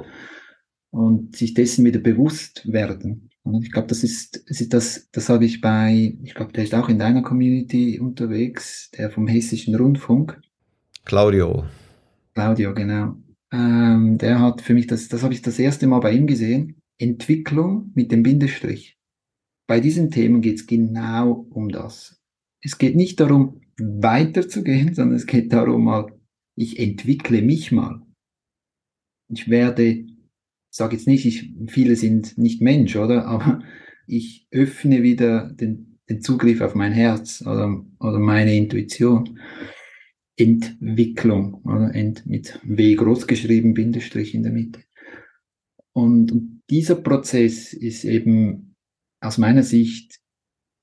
Und sich dessen wieder bewusst werden. Und ich glaube, das ist, das ist das, das habe ich bei, ich glaube, der ist auch in deiner Community unterwegs, der vom Hessischen Rundfunk. Claudio. Claudio, genau. Ähm, der hat für mich, das, das habe ich das erste Mal bei ihm gesehen, Entwicklung mit dem Bindestrich. Bei diesen Themen geht es genau um das. Es geht nicht darum, weiterzugehen, [laughs] sondern es geht darum, mal ich entwickle mich mal. Ich werde, sage jetzt nicht, ich, viele sind nicht Mensch, oder? Aber ich öffne wieder den, den Zugriff auf mein Herz oder, oder meine Intuition. Entwicklung, oder? Ent, mit W groß geschrieben, Bindestrich in der Mitte. Und, und dieser Prozess ist eben aus meiner Sicht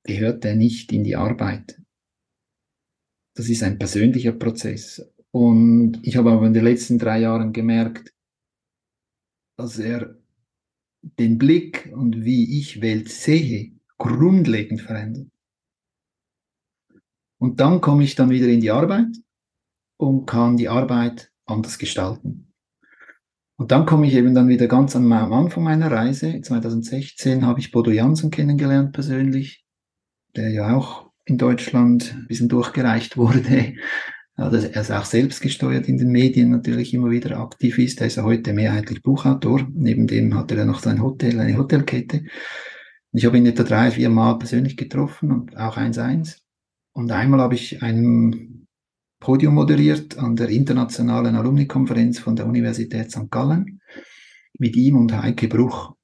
gehört er nicht in die Arbeit. Das ist ein persönlicher Prozess. Und ich habe aber in den letzten drei Jahren gemerkt, dass er den Blick und wie ich Welt sehe, grundlegend verändert. Und dann komme ich dann wieder in die Arbeit und kann die Arbeit anders gestalten. Und dann komme ich eben dann wieder ganz am Anfang meiner Reise. 2016 habe ich Bodo Jansen kennengelernt persönlich, der ja auch in Deutschland ein bisschen durchgereicht [laughs] wurde dass er ist auch selbst gesteuert in den Medien natürlich immer wieder aktiv ist. Er ist ja heute mehrheitlich Buchautor. Neben dem hat er ja noch sein Hotel, eine Hotelkette. Ich habe ihn etwa drei, vier Mal persönlich getroffen und auch eins eins. Und einmal habe ich ein Podium moderiert an der internationalen Alumni-Konferenz von der Universität St. Gallen mit ihm und Heike Bruch.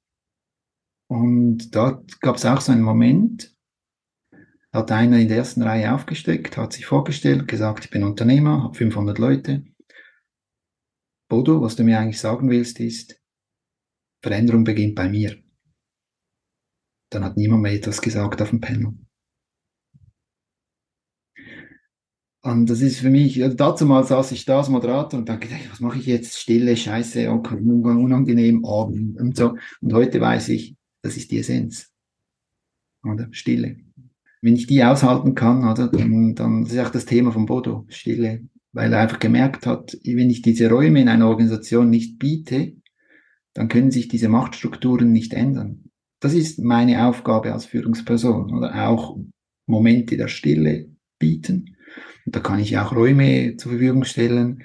Und dort gab es auch so einen Moment, hat einer in der ersten Reihe aufgesteckt, hat sich vorgestellt, gesagt, ich bin Unternehmer, habe 500 Leute. Bodo, was du mir eigentlich sagen willst, ist, Veränderung beginnt bei mir. Dann hat niemand mehr etwas gesagt auf dem Panel. Und das ist für mich, also dazu mal saß ich da als Moderator und dachte, was mache ich jetzt? Stille, Scheiße, okay, unangenehm, Abend und so. Und heute weiß ich, das ist die Essenz. Oder? Stille wenn ich die aushalten kann, oder, dann, dann ist auch das Thema von Bodo, Stille, weil er einfach gemerkt hat, wenn ich diese Räume in einer Organisation nicht biete, dann können sich diese Machtstrukturen nicht ändern. Das ist meine Aufgabe als Führungsperson oder auch Momente der Stille bieten. Und da kann ich auch Räume zur Verfügung stellen,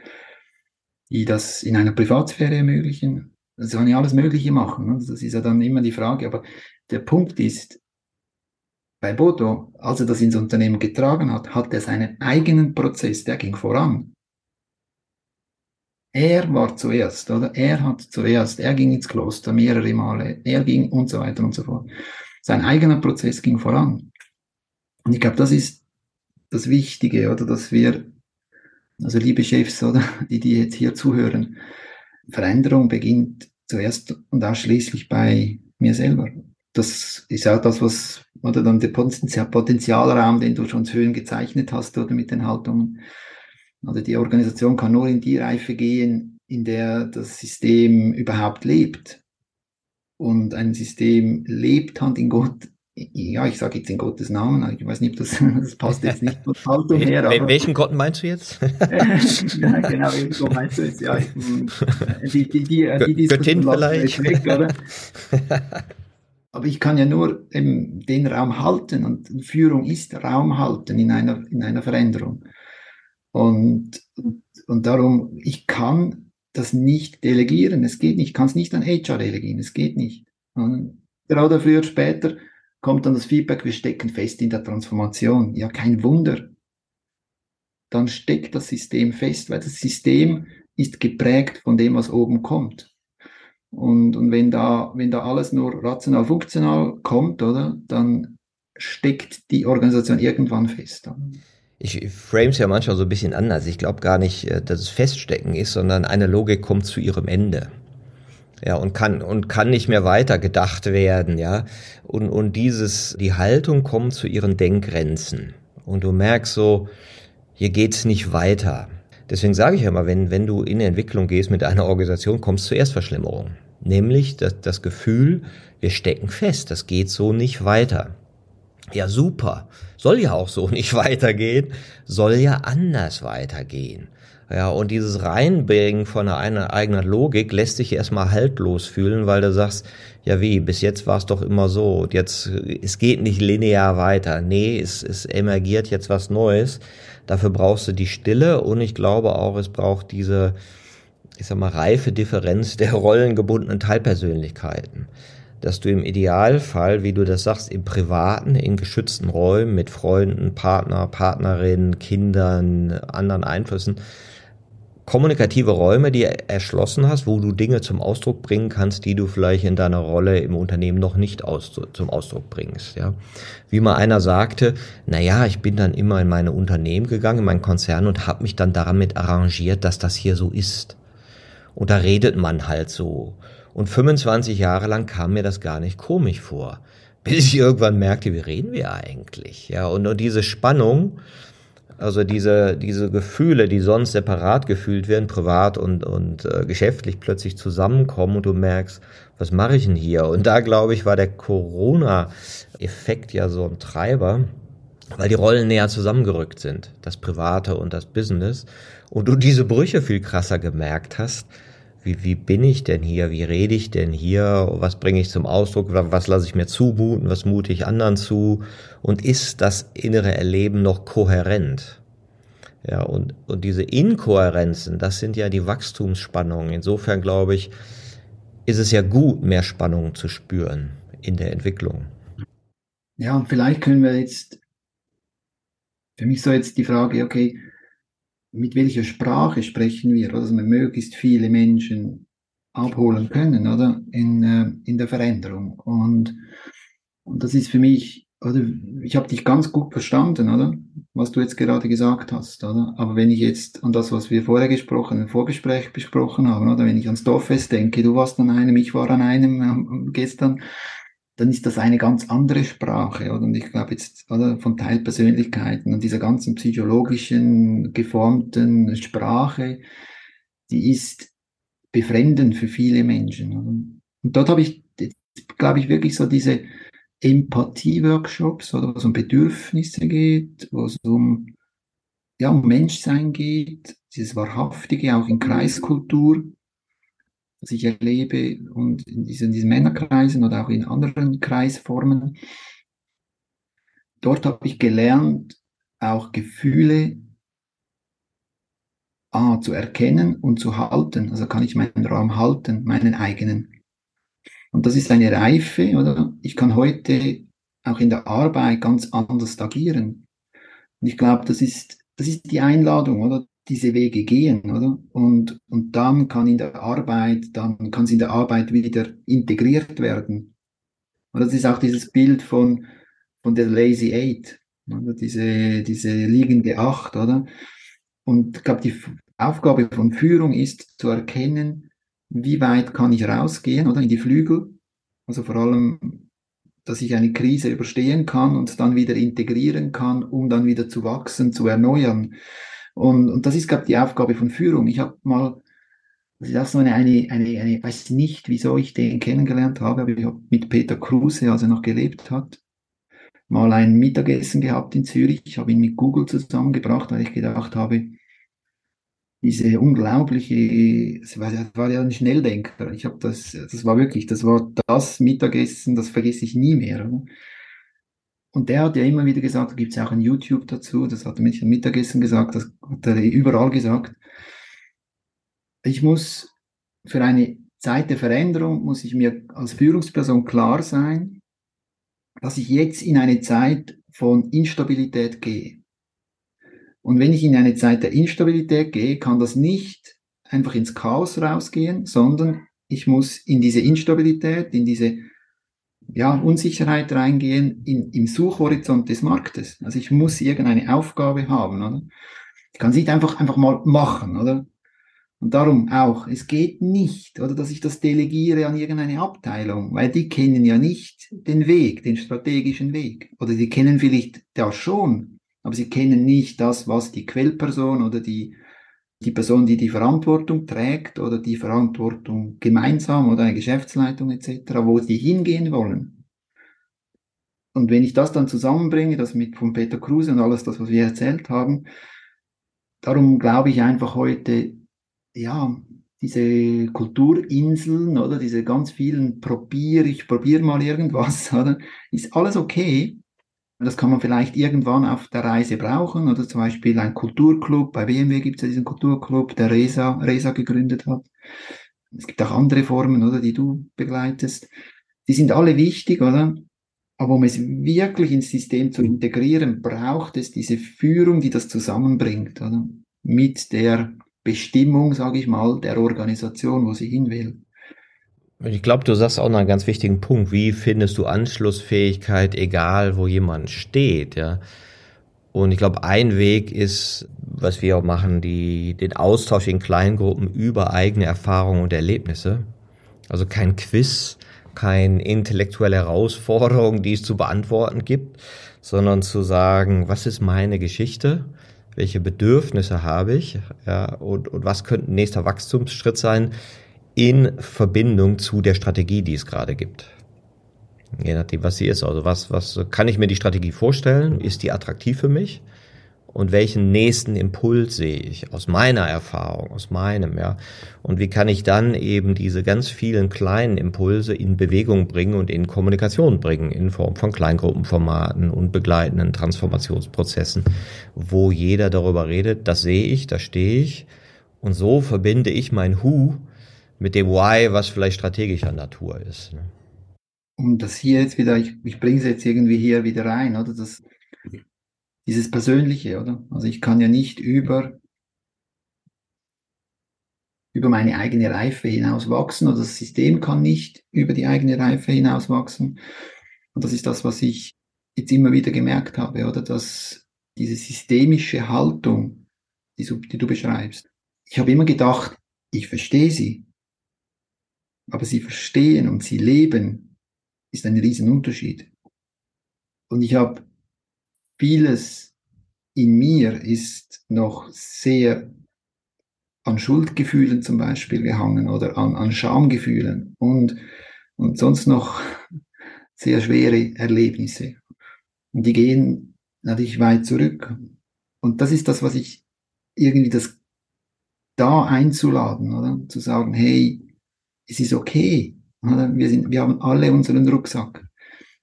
die das in einer Privatsphäre ermöglichen. Das kann ich alles Mögliche machen. Das ist ja dann immer die Frage. Aber der Punkt ist, bei Bodo, als er das ins Unternehmen getragen hat, hat er seinen eigenen Prozess, der ging voran. Er war zuerst, oder? Er hat zuerst, er ging ins Kloster mehrere Male, er ging und so weiter und so fort. Sein eigener Prozess ging voran. Und ich glaube, das ist das Wichtige, oder? Dass wir, also liebe Chefs, oder? [laughs] Die, die jetzt hier zuhören, Veränderung beginnt zuerst und ausschließlich bei mir selber das ist auch das, was, oder dann der Potenzialraum, den du schon zu Höhen gezeichnet hast, oder mit den Haltungen. Also die Organisation kann nur in die Reife gehen, in der das System überhaupt lebt. Und ein System lebt Hand in Gott, ja, ich sage jetzt in Gottes Namen, ich weiß nicht, ob das, [laughs] das passt jetzt nicht von Haltung her. Aber, welchen Gott meinst du jetzt? [laughs] ja, genau, welchen Gott meinst du jetzt? Ja, die, die, die, die, die Göttin vielleicht. Weg, oder? [laughs] Aber ich kann ja nur eben den Raum halten und Führung ist Raum halten in einer, in einer Veränderung. Und, und darum, ich kann das nicht delegieren. Es geht nicht. Ich kann es nicht an HR delegieren. Es geht nicht. Und gerade früher oder später kommt dann das Feedback, wir stecken fest in der Transformation. Ja, kein Wunder. Dann steckt das System fest, weil das System ist geprägt von dem, was oben kommt. Und, und wenn da, wenn da alles nur rational funktional kommt, oder, dann steckt die Organisation irgendwann fest? Ich frame es ja manchmal so ein bisschen anders. Ich glaube gar nicht, äh, dass es Feststecken ist, sondern eine Logik kommt zu ihrem Ende. Ja, und kann, und kann nicht mehr weiter gedacht werden, ja. Und, und dieses, die Haltung kommt zu ihren Denkgrenzen. Und du merkst so, hier geht's nicht weiter. Deswegen sage ich ja immer, wenn, wenn du in Entwicklung gehst mit einer Organisation, kommst du zuerst Verschlimmerung. Nämlich das, das Gefühl, wir stecken fest, das geht so nicht weiter. Ja, super. Soll ja auch so [laughs] nicht weitergehen, soll ja anders weitergehen. Ja, und dieses Reinbringen von einer eigenen Logik lässt sich erstmal haltlos fühlen, weil du sagst, ja wie, bis jetzt war es doch immer so, jetzt, es geht nicht linear weiter. Nee, es, es emergiert jetzt was Neues. Dafür brauchst du die Stille und ich glaube auch, es braucht diese, ich sag mal, reife Differenz der rollengebundenen Teilpersönlichkeiten. Dass du im Idealfall, wie du das sagst, im privaten, in geschützten Räumen mit Freunden, Partner, Partnerinnen, Kindern, anderen Einflüssen, kommunikative Räume, die erschlossen hast, wo du Dinge zum Ausdruck bringen kannst, die du vielleicht in deiner Rolle im Unternehmen noch nicht aus, zum Ausdruck bringst, ja. Wie mal einer sagte, na ja, ich bin dann immer in meine Unternehmen gegangen, in meinen Konzern und habe mich dann damit arrangiert, dass das hier so ist. Und da redet man halt so. Und 25 Jahre lang kam mir das gar nicht komisch vor. Bis ich irgendwann merkte, wie reden wir eigentlich? Ja, und, und diese Spannung, also diese, diese Gefühle, die sonst separat gefühlt werden, privat und, und äh, geschäftlich plötzlich zusammenkommen und du merkst, was mache ich denn hier? Und da glaube ich, war der Corona-Effekt ja so ein Treiber, weil die Rollen näher zusammengerückt sind, das Private und das Business. Und du diese Brüche viel krasser gemerkt hast, wie, wie bin ich denn hier, wie rede ich denn hier, was bringe ich zum Ausdruck, was lasse ich mir zumuten, was mute ich anderen zu und ist das innere Erleben noch kohärent? Ja, und, und diese Inkohärenzen, das sind ja die Wachstumsspannungen. Insofern glaube ich, ist es ja gut, mehr Spannungen zu spüren in der Entwicklung. Ja, und vielleicht können wir jetzt, für mich so jetzt die Frage, okay, mit welcher Sprache sprechen wir, dass wir möglichst viele Menschen abholen können, oder? In, äh, in der Veränderung. Und, und das ist für mich, oder? Ich habe dich ganz gut verstanden, oder? Was du jetzt gerade gesagt hast, oder? Aber wenn ich jetzt an das, was wir vorher gesprochen, im Vorgespräch besprochen haben, oder? Wenn ich ans Dorffest denke, du warst an einem, ich war an einem äh, gestern, dann ist das eine ganz andere Sprache. Oder? Und ich glaube jetzt oder, von Teilpersönlichkeiten und dieser ganzen psychologischen, geformten Sprache, die ist befremdend für viele Menschen. Oder? Und dort habe ich, glaube ich, wirklich so diese Empathie-Workshops, oder wo es um Bedürfnisse geht, wo es um, ja, um Menschsein geht, dieses Wahrhaftige, auch in Kreiskultur was ich erlebe und in diesen, diesen Männerkreisen oder auch in anderen Kreisformen. Dort habe ich gelernt, auch Gefühle ah, zu erkennen und zu halten. Also kann ich meinen Raum halten, meinen eigenen. Und das ist eine Reife, oder? Ich kann heute auch in der Arbeit ganz anders agieren. Und ich glaube, das ist, das ist die Einladung, oder? diese Wege gehen, oder? Und, und dann kann in der Arbeit, dann kann es in der Arbeit wieder integriert werden. Und das ist auch dieses Bild von, von der Lazy Eight, oder? Diese, diese liegende Acht, oder? Und ich glaube, die Aufgabe von Führung ist zu erkennen, wie weit kann ich rausgehen, oder? In die Flügel. Also vor allem, dass ich eine Krise überstehen kann und dann wieder integrieren kann, um dann wieder zu wachsen, zu erneuern. Und, und das ist, glaube ich, die Aufgabe von Führung. Ich habe mal, das ist so eine, eine, eine, eine, weiß nicht, wieso ich den kennengelernt habe, aber ich habe mit Peter Kruse, als er noch gelebt hat, mal ein Mittagessen gehabt in Zürich. Ich habe ihn mit Google zusammengebracht, weil ich gedacht habe, diese unglaubliche, es war, war ja ein Schnelldenker. Ich habe das, das war wirklich, das war das Mittagessen, das vergesse ich nie mehr. Und der hat ja immer wieder gesagt, da gibt es ja auch ein YouTube dazu, das hat er mit dem Mittagessen gesagt, das hat er überall gesagt. Ich muss für eine Zeit der Veränderung, muss ich mir als Führungsperson klar sein, dass ich jetzt in eine Zeit von Instabilität gehe. Und wenn ich in eine Zeit der Instabilität gehe, kann das nicht einfach ins Chaos rausgehen, sondern ich muss in diese Instabilität, in diese ja, Unsicherheit reingehen in, im Suchhorizont des Marktes. Also ich muss irgendeine Aufgabe haben, oder? Ich kann es nicht einfach, einfach mal machen, oder? Und darum auch, es geht nicht, oder, dass ich das delegiere an irgendeine Abteilung, weil die kennen ja nicht den Weg, den strategischen Weg. Oder die kennen vielleicht das schon, aber sie kennen nicht das, was die Quellperson oder die, die Person, die die Verantwortung trägt oder die Verantwortung gemeinsam oder eine Geschäftsleitung etc., wo sie hingehen wollen. Und wenn ich das dann zusammenbringe, das mit von Peter Kruse und alles das, was wir erzählt haben, darum glaube ich einfach heute, ja, diese Kulturinseln oder diese ganz vielen probier, ich probiere mal irgendwas, [laughs] oder, ist alles okay. Das kann man vielleicht irgendwann auf der Reise brauchen oder zum Beispiel ein Kulturclub. Bei BMW gibt es ja diesen Kulturclub, der Resa, Resa gegründet hat. Es gibt auch andere Formen, oder, die du begleitest. Die sind alle wichtig, oder? Aber um es wirklich ins System zu integrieren, braucht es diese Führung, die das zusammenbringt, oder? Mit der Bestimmung, sage ich mal, der Organisation, wo sie hin will. Ich glaube, du sagst auch noch einen ganz wichtigen Punkt. Wie findest du Anschlussfähigkeit, egal wo jemand steht, ja? Und ich glaube, ein Weg ist, was wir auch machen, die, den Austausch in Kleingruppen über eigene Erfahrungen und Erlebnisse. Also kein Quiz, keine intellektuelle Herausforderung, die es zu beantworten gibt, sondern zu sagen, was ist meine Geschichte? Welche Bedürfnisse habe ich? Ja, und, und was könnte ein nächster Wachstumsschritt sein in Verbindung zu der Strategie, die es gerade gibt? Je nachdem, was sie ist. Also was, was kann ich mir die Strategie vorstellen? Ist die attraktiv für mich? und welchen nächsten Impuls sehe ich aus meiner Erfahrung, aus meinem, ja. Und wie kann ich dann eben diese ganz vielen kleinen Impulse in Bewegung bringen und in Kommunikation bringen in Form von Kleingruppenformaten und begleitenden Transformationsprozessen, wo jeder darüber redet, das sehe ich, da stehe ich und so verbinde ich mein Who mit dem Why, was vielleicht strategischer Natur ist. Ne? Um das hier jetzt wieder, ich, ich bringe es jetzt irgendwie hier wieder rein, oder? Das dieses Persönliche, oder? Also ich kann ja nicht über, über meine eigene Reife hinaus wachsen oder das System kann nicht über die eigene Reife hinaus wachsen. Und das ist das, was ich jetzt immer wieder gemerkt habe, oder? Dass diese systemische Haltung, die, die du beschreibst, ich habe immer gedacht, ich verstehe sie. Aber sie verstehen und sie leben ist ein Riesenunterschied. Und ich habe vieles in mir ist noch sehr an Schuldgefühlen zum Beispiel gehangen oder an, an Schamgefühlen und, und sonst noch [laughs] sehr schwere Erlebnisse. Und die gehen natürlich weit zurück. Und das ist das, was ich irgendwie das da einzuladen, oder? Zu sagen, hey, es ist okay. Wir sind, wir haben alle unseren Rucksack.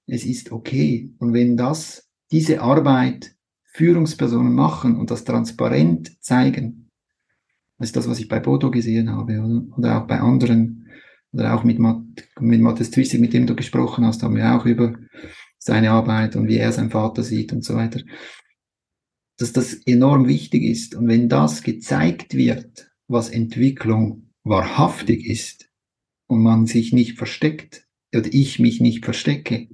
Es ist okay. Und wenn das diese Arbeit Führungspersonen machen und das transparent zeigen, das ist das, was ich bei Bodo gesehen habe, oder, oder auch bei anderen, oder auch mit, Matt, mit Matthias Twissig, mit dem du gesprochen hast, haben wir auch über seine Arbeit und wie er seinen Vater sieht und so weiter, dass das enorm wichtig ist. Und wenn das gezeigt wird, was Entwicklung wahrhaftig ist und man sich nicht versteckt, oder ich mich nicht verstecke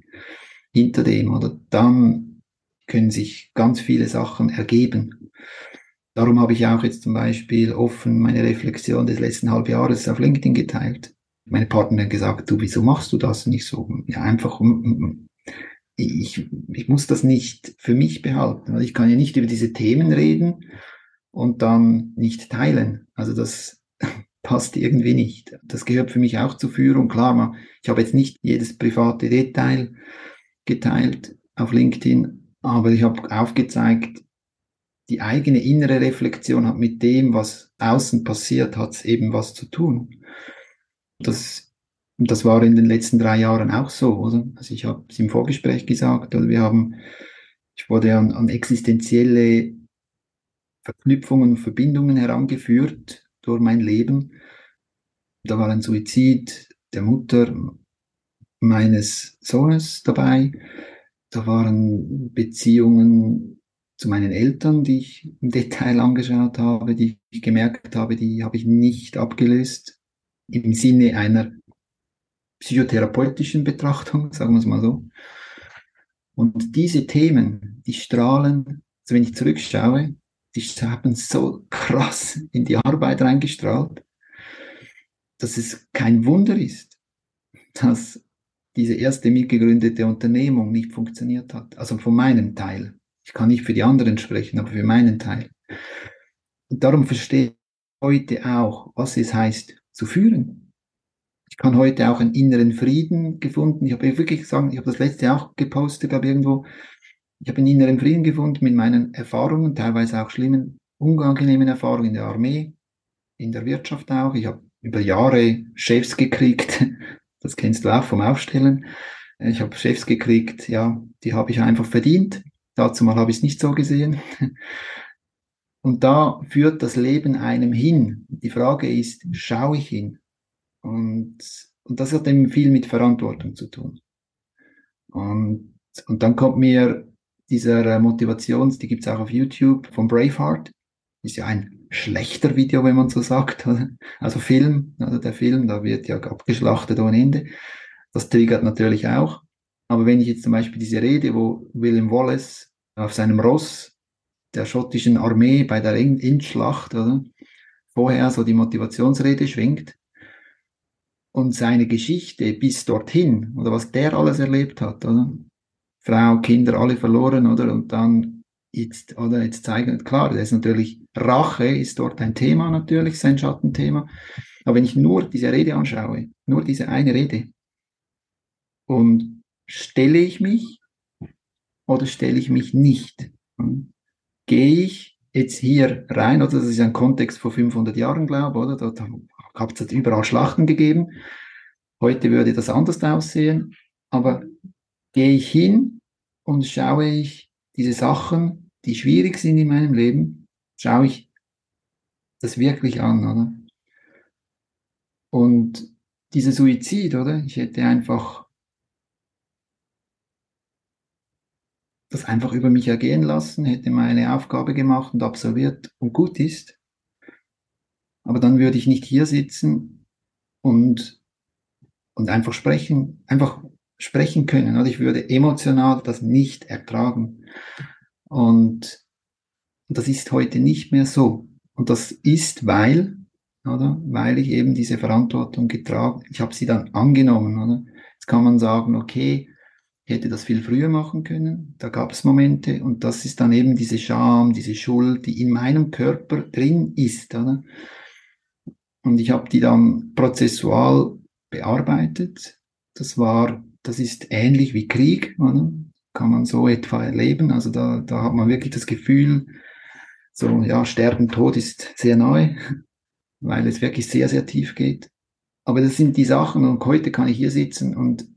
hinter dem, oder dann können sich ganz viele Sachen ergeben. Darum habe ich auch jetzt zum Beispiel offen meine Reflexion des letzten Halbjahres auf LinkedIn geteilt. Meine Partnerin gesagt, du, wieso machst du das nicht so? Ja, einfach, ich, ich muss das nicht für mich behalten. Ich kann ja nicht über diese Themen reden und dann nicht teilen. Also das passt irgendwie nicht. Das gehört für mich auch zur Führung. Klar, ich habe jetzt nicht jedes private Detail geteilt auf LinkedIn, aber ich habe aufgezeigt, die eigene innere Reflexion hat mit dem, was außen passiert, hat es eben was zu tun. Das, das war in den letzten drei Jahren auch so, oder? Also ich habe es im Vorgespräch gesagt, oder wir haben, ich wurde an, an existenzielle Verknüpfungen und Verbindungen herangeführt durch mein Leben. Da war ein Suizid der Mutter meines Sohnes dabei. Da waren Beziehungen zu meinen Eltern, die ich im Detail angeschaut habe, die ich gemerkt habe, die habe ich nicht abgelöst im Sinne einer psychotherapeutischen Betrachtung, [laughs] sagen wir es mal so. Und diese Themen, die strahlen, also wenn ich zurückschaue, die haben so krass in die Arbeit reingestrahlt, dass es kein Wunder ist, dass diese erste mitgegründete Unternehmung nicht funktioniert hat. Also von meinem Teil. Ich kann nicht für die anderen sprechen, aber für meinen Teil. Und darum verstehe ich heute auch, was es heißt zu führen. Ich kann heute auch einen inneren Frieden gefunden. Ich habe wirklich gesagt, ich habe das letzte auch gepostet, glaube irgendwo. Ich habe einen inneren Frieden gefunden mit meinen Erfahrungen, teilweise auch schlimmen, unangenehmen Erfahrungen in der Armee, in der Wirtschaft auch. Ich habe über Jahre Chefs gekriegt. [laughs] Das kennst du auch vom Aufstellen. Ich habe Chefs gekriegt, ja, die habe ich einfach verdient. Dazu mal habe ich es nicht so gesehen. [laughs] Und da führt das Leben einem hin. Die Frage ist, schaue ich hin? Und, und das hat eben viel mit Verantwortung zu tun. Und, und dann kommt mir dieser Motivations, die gibt's auch auf YouTube, von Braveheart. Ist ja ein schlechter Video, wenn man so sagt. [laughs] Also Film, also der Film, da wird ja abgeschlachtet ohne Ende. Das triggert natürlich auch. Aber wenn ich jetzt zum Beispiel diese Rede, wo William Wallace auf seinem Ross der schottischen Armee bei der Endschlacht, oder? Vorher so die Motivationsrede schwingt und seine Geschichte bis dorthin, oder was der alles erlebt hat, oder? Frau, Kinder, alle verloren, oder? Und dann jetzt, oder jetzt zeigen, klar, das ist natürlich, Rache ist dort ein Thema natürlich, sein Schattenthema. Aber wenn ich nur diese Rede anschaue, nur diese eine Rede, und stelle ich mich oder stelle ich mich nicht? gehe ich jetzt hier rein, oder das ist ein Kontext vor 500 Jahren, glaube ich, oder? Dort hat es überall Schlachten gegeben. Heute würde das anders aussehen. Aber gehe ich hin und schaue ich diese Sachen, die schwierig sind in meinem Leben, schaue ich das wirklich an, oder? Und dieser Suizid, oder? Ich hätte einfach das einfach über mich ergehen lassen, hätte meine Aufgabe gemacht und absolviert und gut ist. Aber dann würde ich nicht hier sitzen und, und einfach sprechen, einfach sprechen können. Oder ich würde emotional das nicht ertragen. Und das ist heute nicht mehr so. Und das ist, weil, oder, weil ich eben diese Verantwortung getragen, ich habe sie dann angenommen, oder? Jetzt kann man sagen, okay, ich hätte das viel früher machen können. Da gab es Momente und das ist dann eben diese Scham, diese Schuld, die in meinem Körper drin ist. Oder? Und ich habe die dann prozessual bearbeitet. Das war, das ist ähnlich wie Krieg, oder? kann man so etwa erleben. Also da, da hat man wirklich das Gefühl, so ja, Sterben, Tod ist sehr neu, [laughs] weil es wirklich sehr, sehr tief geht. Aber das sind die Sachen und heute kann ich hier sitzen und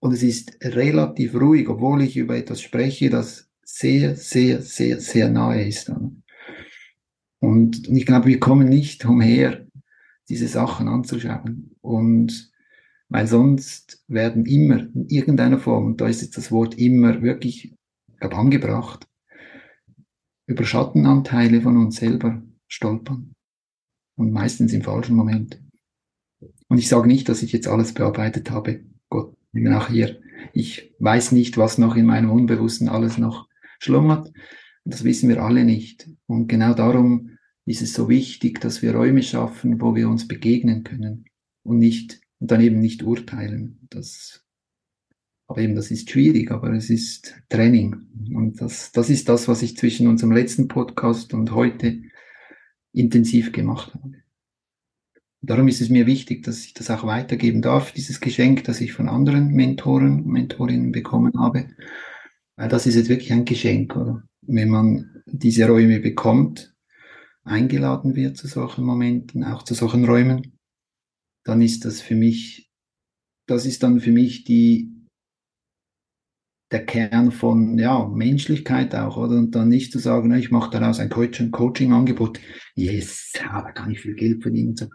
und es ist relativ ruhig, obwohl ich über etwas spreche, das sehr, sehr, sehr, sehr nahe ist. Und ich glaube, wir kommen nicht umher, diese Sachen anzuschauen. Und weil sonst werden immer in irgendeiner Form, und da ist jetzt das Wort immer wirklich, ich glaube, angebracht, über Schattenanteile von uns selber stolpern. Und meistens im falschen Moment. Und ich sage nicht, dass ich jetzt alles bearbeitet habe. Gott nach hier. Ich weiß nicht, was noch in meinem Unbewussten alles noch schlummert. Das wissen wir alle nicht. Und genau darum ist es so wichtig, dass wir Räume schaffen, wo wir uns begegnen können und nicht, und dann eben nicht urteilen. Das, aber eben, das ist schwierig, aber es ist Training. Und das, das ist das, was ich zwischen unserem letzten Podcast und heute intensiv gemacht habe. Darum ist es mir wichtig, dass ich das auch weitergeben darf, dieses Geschenk, das ich von anderen Mentoren und Mentorinnen bekommen habe. Weil das ist jetzt wirklich ein Geschenk, oder? Wenn man diese Räume bekommt, eingeladen wird zu solchen Momenten, auch zu solchen Räumen, dann ist das für mich, das ist dann für mich die, der Kern von ja, Menschlichkeit auch, oder? Und dann nicht zu sagen, ich mache daraus ein Coaching-Angebot, yes, ja, da kann ich viel Geld verdienen. So.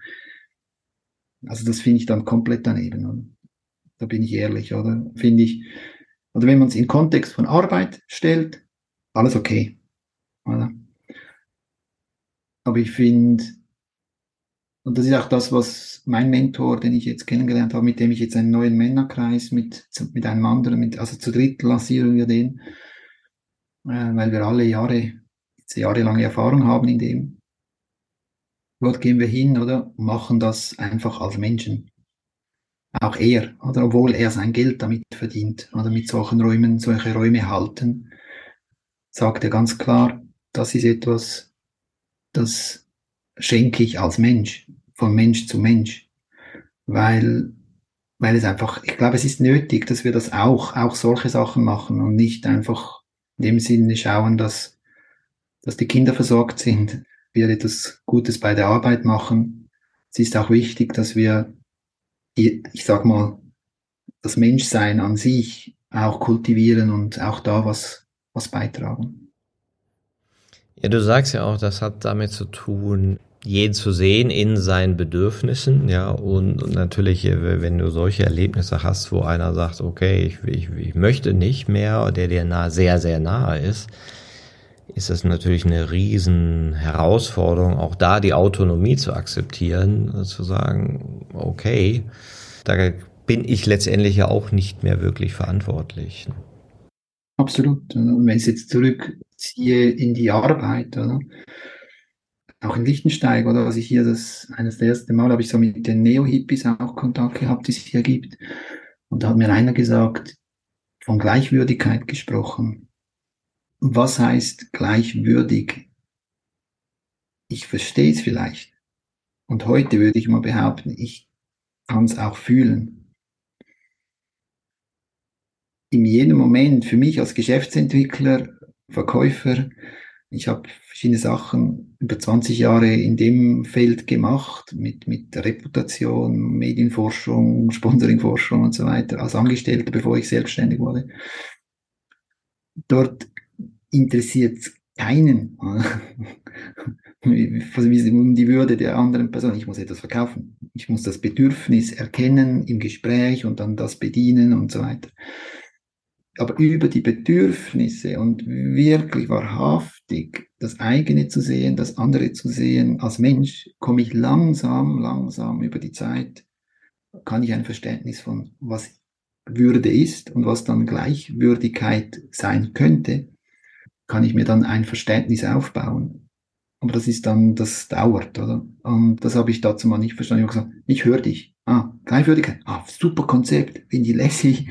Also das finde ich dann komplett daneben. Oder? Da bin ich ehrlich, oder? Finde ich, oder wenn man es in Kontext von Arbeit stellt, alles okay. Oder? Aber ich finde, und das ist auch das, was mein Mentor, den ich jetzt kennengelernt habe, mit dem ich jetzt einen neuen Männerkreis mit, mit einem anderen, mit, also zu dritt lancieren wir den, äh, weil wir alle Jahre, jahrelange Erfahrung haben in dem. Dort gehen wir hin, oder? Machen das einfach als Menschen. Auch er, oder? Obwohl er sein Geld damit verdient, oder mit solchen Räumen, solche Räume halten, sagt er ganz klar, das ist etwas, das schenke ich als Mensch, von Mensch zu Mensch. Weil, weil es einfach, ich glaube, es ist nötig, dass wir das auch, auch solche Sachen machen und nicht einfach in dem Sinne schauen, dass, dass die Kinder versorgt sind, wir etwas Gutes bei der Arbeit machen. Es ist auch wichtig, dass wir, ich sag mal, das Menschsein an sich auch kultivieren und auch da was, was beitragen. Ja, du sagst ja auch, das hat damit zu tun, jeden zu sehen in seinen Bedürfnissen, ja, und, und, natürlich, äh, wenn du solche Erlebnisse hast, wo einer sagt, okay, ich, ich, ich möchte nicht mehr, der dir nah, sehr, sehr nahe ist, ist das natürlich eine riesen Herausforderung, auch da die Autonomie zu akzeptieren, zu sagen, okay, da bin ich letztendlich ja auch nicht mehr wirklich verantwortlich. Absolut. Und wenn ich jetzt zurückziehe in die Arbeit, oder? Auch in Lichtensteig, oder was ich hier das eines der ersten Mal habe ich so mit den Neo-Hippies auch Kontakt gehabt, die es hier gibt. Und da hat mir einer gesagt, von Gleichwürdigkeit gesprochen. Was heißt gleichwürdig? Ich verstehe es vielleicht. Und heute würde ich mal behaupten, ich kann es auch fühlen. In jedem Moment, für mich als Geschäftsentwickler, Verkäufer, ich habe verschiedene Sachen über 20 Jahre in dem Feld gemacht, mit, mit Reputation, Medienforschung, Sponsoringforschung und so weiter, als Angestellter, bevor ich selbstständig wurde. Dort interessiert es keinen [laughs] um die Würde der anderen Person. Ich muss etwas verkaufen. Ich muss das Bedürfnis erkennen im Gespräch und dann das bedienen und so weiter aber über die Bedürfnisse und wirklich wahrhaftig das eigene zu sehen, das andere zu sehen als Mensch, komme ich langsam, langsam über die Zeit, kann ich ein Verständnis von, was Würde ist und was dann Gleichwürdigkeit sein könnte, kann ich mir dann ein Verständnis aufbauen. Aber das ist dann, das dauert, oder? Und das habe ich dazu mal nicht verstanden. Ich habe gesagt, ich höre dich. Ah, Gleichwürdigkeit. Ah, super Konzept, finde ich lässig.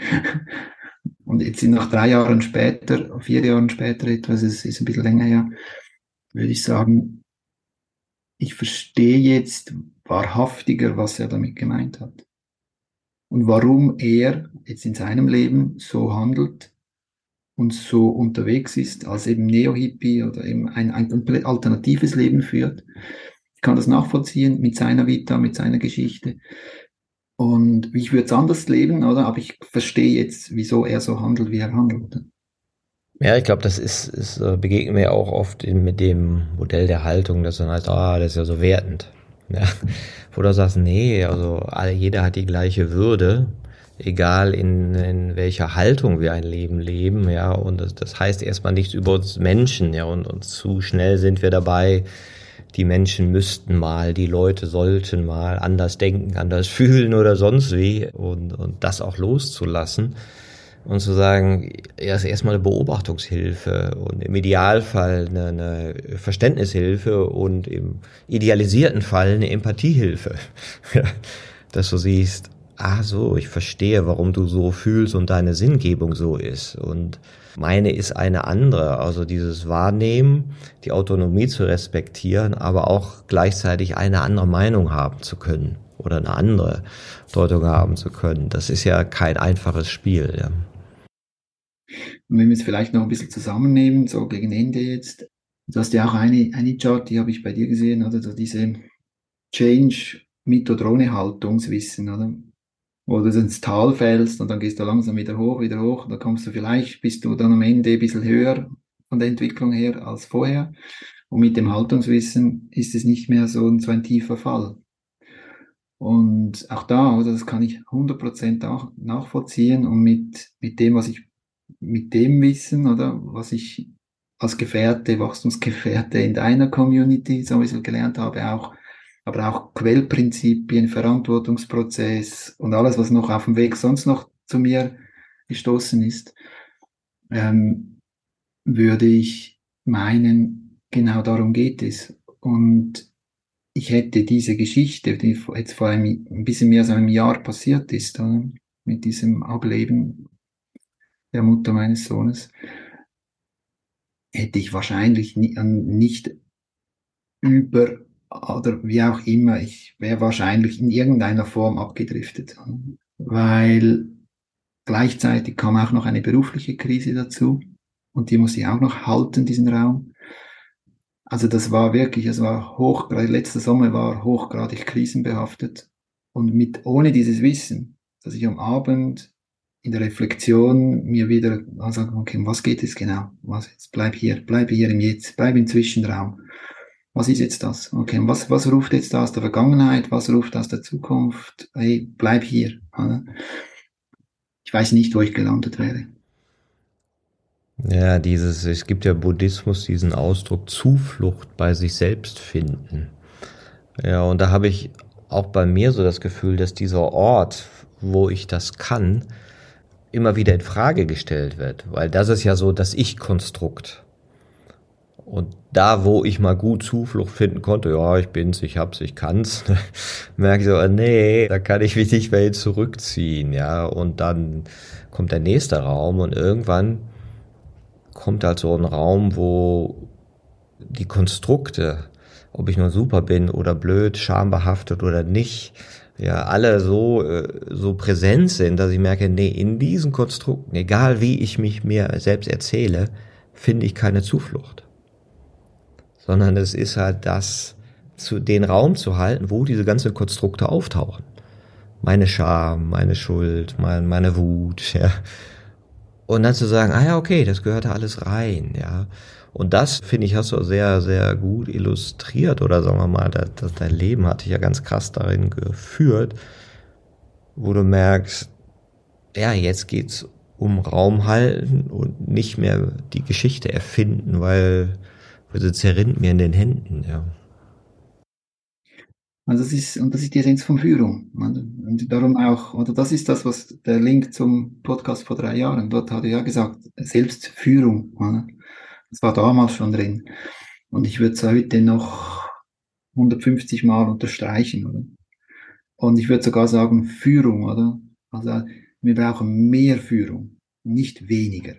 Und jetzt sind nach drei Jahren später, vier Jahren später etwas, es ist ein bisschen länger her, würde ich sagen, ich verstehe jetzt wahrhaftiger, was er damit gemeint hat. Und warum er jetzt in seinem Leben so handelt und so unterwegs ist, als eben Neo-Hippie oder eben ein, ein komplett alternatives Leben führt. Ich kann das nachvollziehen mit seiner Vita, mit seiner Geschichte. Und ich würde es anders leben, oder? Aber ich verstehe jetzt, wieso er so handelt, wie er handelt. Ja, ich glaube, das ist, ist äh, begegnet mir auch oft in, mit dem Modell der Haltung, dass dann heißt, ah, das ist ja so wertend. Ja. [laughs] Wo du sagst, nee, also jeder hat die gleiche Würde, egal in, in welcher Haltung wir ein Leben leben, ja. Und das, das heißt erstmal nichts über uns Menschen, ja. Und, und zu schnell sind wir dabei, die Menschen müssten mal, die Leute sollten mal anders denken, anders [laughs] fühlen oder sonst wie und, und das auch loszulassen und zu sagen, ja, ist erstmal eine Beobachtungshilfe und im Idealfall eine, eine Verständnishilfe und im idealisierten Fall eine Empathiehilfe. [laughs] Dass du siehst, ah so, ich verstehe, warum du so fühlst und deine Sinngebung so ist. Und meine ist eine andere. Also dieses Wahrnehmen, die Autonomie zu respektieren, aber auch gleichzeitig eine andere Meinung haben zu können oder eine andere Deutung haben zu können. Das ist ja kein einfaches Spiel. Ja. Und wenn wir es vielleicht noch ein bisschen zusammennehmen, so gegen Ende jetzt, du hast ja auch eine, eine Chart, die habe ich bei dir gesehen, oder so diese Change mit oder ohne Haltungswissen, oder? Wo du ins Tal fällst und dann gehst du langsam wieder hoch, wieder hoch, und dann kommst du vielleicht, bist du dann am Ende ein bisschen höher von der Entwicklung her als vorher. Und mit dem Haltungswissen ist es nicht mehr so ein, so ein tiefer Fall. Und auch da, oder das kann ich 100% nachvollziehen und mit, mit dem, was ich, mit dem Wissen, oder, was ich als Gefährte, Wachstumsgefährte in deiner Community so ein bisschen gelernt habe, auch aber auch Quellprinzipien, Verantwortungsprozess und alles, was noch auf dem Weg sonst noch zu mir gestoßen ist, ähm, würde ich meinen, genau darum geht es. Und ich hätte diese Geschichte, die jetzt vor einem, ein bisschen mehr als einem Jahr passiert ist, oder? mit diesem Ableben der Mutter meines Sohnes, hätte ich wahrscheinlich nicht über oder wie auch immer, ich wäre wahrscheinlich in irgendeiner Form abgedriftet, weil gleichzeitig kam auch noch eine berufliche Krise dazu und die muss ich auch noch halten, diesen Raum. Also das war wirklich, es war hochgradig, letzter Sommer war hochgradig krisenbehaftet und mit, ohne dieses Wissen, dass ich am Abend in der Reflexion mir wieder sagen, okay, was geht es genau? Was jetzt? Bleib hier, bleib hier im Jetzt, bleib im Zwischenraum. Was ist jetzt das? Okay, was, was ruft jetzt aus der Vergangenheit? Was ruft aus der Zukunft? Hey, bleib hier. Ich weiß nicht, wo ich gelandet wäre. Ja, dieses, es gibt ja Buddhismus diesen Ausdruck Zuflucht bei sich selbst finden. Ja, und da habe ich auch bei mir so das Gefühl, dass dieser Ort, wo ich das kann, immer wieder in Frage gestellt wird, weil das ist ja so das Ich-Konstrukt. Und da, wo ich mal gut Zuflucht finden konnte, ja, ich bin's, ich hab's, ich kann's, [laughs] merke ich so, nee, da kann ich mich nicht mehr zurückziehen, ja. Und dann kommt der nächste Raum und irgendwann kommt halt so ein Raum, wo die Konstrukte, ob ich nur super bin oder blöd, schambehaftet oder nicht, ja, alle so, äh, so präsent sind, dass ich merke, nee, in diesen Konstrukten, egal wie ich mich mir selbst erzähle, finde ich keine Zuflucht. Sondern es ist halt das, zu, den Raum zu halten, wo diese ganzen Konstrukte auftauchen. Meine Scham, meine Schuld, mein, meine Wut, [laughs] ja. Und dann zu sagen, ah ja, okay, das gehört da alles rein, ja. Und das, finde ich, hast du sehr, sehr gut illustriert oder sagen wir mal, das, das, dein Leben hat dich ja ganz krass darin geführt, wo du merkst, ja, jetzt geht's um Raum halten und nicht mehr die Geschichte erfinden, weil, sie zerrinnt mir in den Händen, ja. Also das ist, und das ist die Essenz von Führung. Und darum auch, oder das ist das, was der Link zum Podcast vor drei Jahren, dort hat er ja gesagt, Selbstführung. Das war damals schon drin. Und ich würde es heute noch 150 Mal unterstreichen, oder? Und ich würde sogar sagen, Führung, oder? Also wir brauchen mehr Führung, nicht weniger.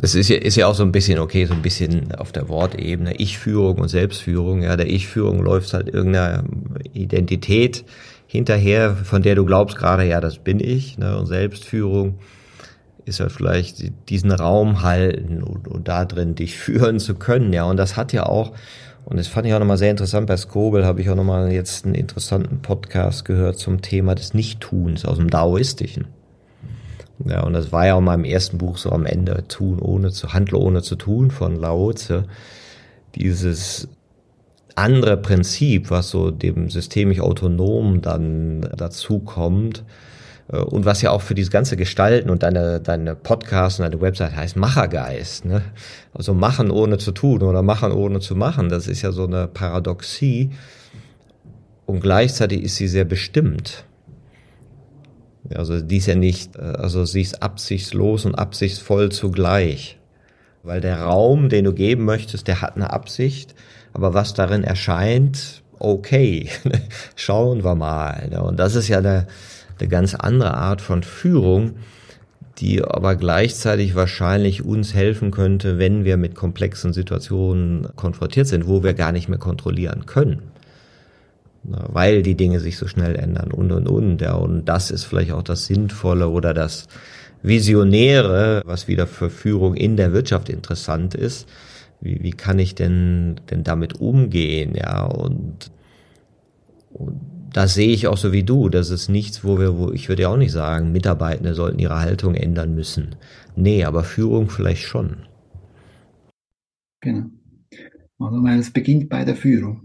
Das ist ja, ist ja auch so ein bisschen, okay, so ein bisschen auf der Wortebene, Ich-Führung und Selbstführung. Ja, der Ich-Führung läuft halt irgendeiner Identität hinterher, von der du glaubst gerade, ja, das bin ich. Ne? Und Selbstführung ist halt vielleicht diesen Raum halten und, und da drin dich [laughs] führen zu können. Ja, und das hat ja auch, und das fand ich auch nochmal sehr interessant, bei Skobel habe ich auch nochmal jetzt einen interessanten Podcast gehört zum Thema des Nichttuns aus dem Daoistischen. Ja, und das war ja auch im ersten Buch so am Ende, tun ohne zu, handle ohne zu tun von Lao Tse. Dieses andere Prinzip, was so dem systemisch autonom dann dazu kommt, äh, und was ja auch für dieses ganze Gestalten und deine, deine Podcasts und deine Website heißt Machergeist. Ne? Also machen ohne zu tun oder machen ohne zu machen. Das ist ja so eine Paradoxie. Und gleichzeitig ist sie sehr bestimmt. Also die ist ja nicht, äh, also sie ist absichtslos und absichtsvoll zugleich. Weil der Raum, den du geben möchtest, der hat eine Absicht, aber was darin erscheint, okay, [laughs] schauen wir mal. Ne? Und das ist ja eine, eine ganz andere Art von Führung, die aber gleichzeitig wahrscheinlich uns helfen könnte, wenn wir mit komplexen Situationen konfrontiert sind, wo wir gar nicht mehr kontrollieren können weil die Dinge sich so schnell ändern und und und. Ja, und das ist vielleicht auch das Sinnvolle oder das Visionäre, was wieder für Führung in der Wirtschaft interessant ist. Wie, wie kann ich denn, denn damit umgehen? Ja, und, und das sehe ich auch so wie du. Das ist nichts, wo wir, wo ich würde ja auch nicht sagen, Mitarbeitende sollten ihre Haltung ändern müssen. Nee, aber Führung vielleicht schon. Genau. Also, weil es beginnt bei der Führung.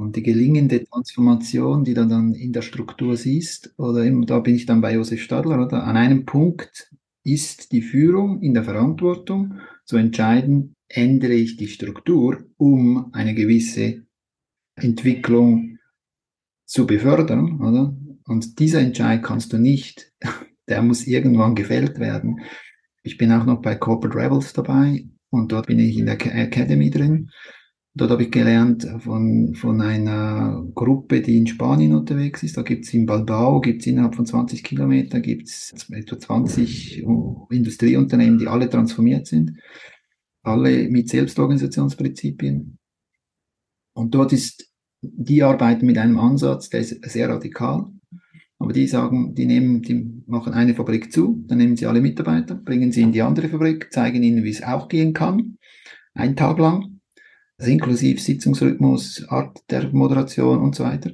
Und die gelingende Transformation, die du dann in der Struktur siehst, oder eben, da bin ich dann bei Josef Stadler, oder? An einem Punkt ist die Führung in der Verantwortung zu entscheiden, ändere ich die Struktur, um eine gewisse Entwicklung zu befördern, oder? Und dieser Entscheid kannst du nicht, [laughs] der muss irgendwann gefällt werden. Ich bin auch noch bei Corporate Rebels dabei und dort bin ich in der Academy drin. Dort habe ich gelernt von, von einer Gruppe, die in Spanien unterwegs ist. Da gibt es in Balbao, gibt es innerhalb von 20 Kilometern, gibt es etwa 20 Industrieunternehmen, die alle transformiert sind. Alle mit Selbstorganisationsprinzipien. Und dort ist, die arbeiten mit einem Ansatz, der ist sehr radikal. Aber die sagen, die nehmen, die machen eine Fabrik zu, dann nehmen sie alle Mitarbeiter, bringen sie in die andere Fabrik, zeigen ihnen, wie es auch gehen kann. Ein Tag lang also inklusive Sitzungsrhythmus, Art der Moderation und so weiter,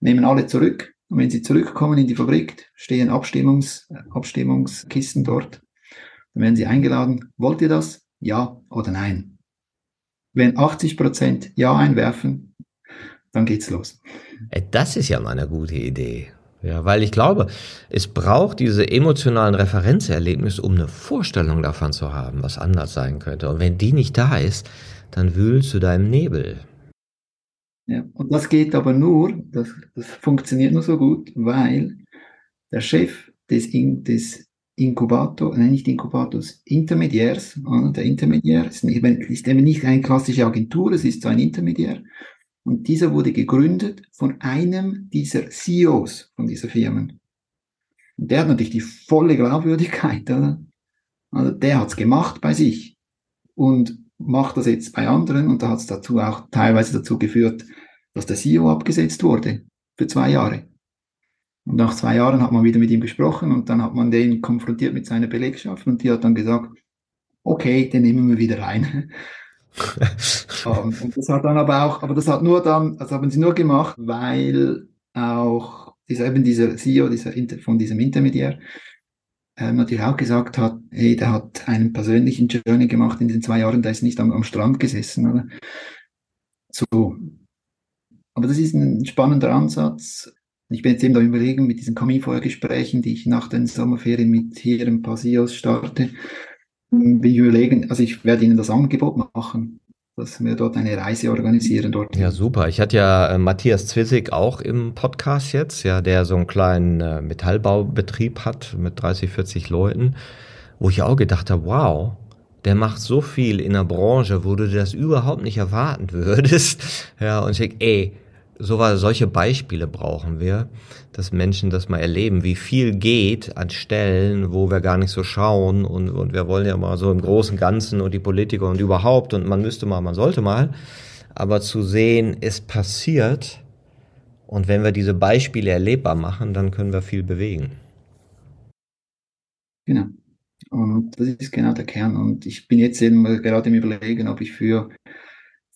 nehmen alle zurück. Und wenn sie zurückkommen in die Fabrik, stehen Abstimmungs, Abstimmungskisten dort. Dann werden sie eingeladen. Wollt ihr das? Ja oder nein? Wenn 80 Prozent Ja einwerfen, dann geht's los. Das ist ja mal eine gute Idee. Ja, weil ich glaube, es braucht diese emotionalen Referenzerlebnisse, um eine Vorstellung davon zu haben, was anders sein könnte. Und wenn die nicht da ist, dann wühlst du deinem Nebel. Ja, und das geht aber nur, das, das funktioniert nur so gut, weil der Chef des, In, des Inkubator, nein, nicht Inkubators, Intermediärs, der Intermediär ist, ist eben nicht eine klassische Agentur, es ist so ein Intermediär. Und dieser wurde gegründet von einem dieser CEOs von dieser Firmen. Und der hat natürlich die volle Glaubwürdigkeit, oder? Also der hat's gemacht bei sich. Und macht das jetzt bei anderen und da hat es dazu auch teilweise dazu geführt, dass der CEO abgesetzt wurde für zwei Jahre. Und nach zwei Jahren hat man wieder mit ihm gesprochen und dann hat man den konfrontiert mit seiner Belegschaft und die hat dann gesagt, okay, den nehmen wir wieder rein. Um, [laughs] und das hat dann aber auch, aber das hat nur dann, das haben sie nur gemacht, weil auch dieser, eben dieser CEO dieser, von diesem Intermediär ähm, natürlich auch gesagt hat, hey, der hat einen persönlichen Journey gemacht in den zwei Jahren, der ist nicht am, am Strand gesessen, oder? So. Aber das ist ein spannender Ansatz. Ich bin jetzt eben da überlegen mit diesen Kaminfeuergesprächen, die ich nach den Sommerferien mit hier im Pasios starte. Bin ich überlegen, also ich werde Ihnen das Angebot machen dass wir dort eine Reise organisieren dort. Ja, super. Ich hatte ja äh, Matthias Zwisig auch im Podcast jetzt, ja, der so einen kleinen äh, Metallbaubetrieb hat mit 30, 40 Leuten, wo ich auch gedacht habe, wow, der macht so viel in der Branche, wo du das überhaupt nicht erwarten [laughs] würdest. Ja, und ich denke, ey, so war, solche Beispiele brauchen wir, dass Menschen das mal erleben, wie viel geht an Stellen, wo wir gar nicht so schauen und, und wir wollen ja mal so im großen Ganzen und die Politiker und überhaupt und man müsste mal, man sollte mal, aber zu sehen, es passiert und wenn wir diese Beispiele erlebbar machen, dann können wir viel bewegen. Genau. Und das ist genau der Kern. Und ich bin jetzt eben gerade im Überlegen, ob ich für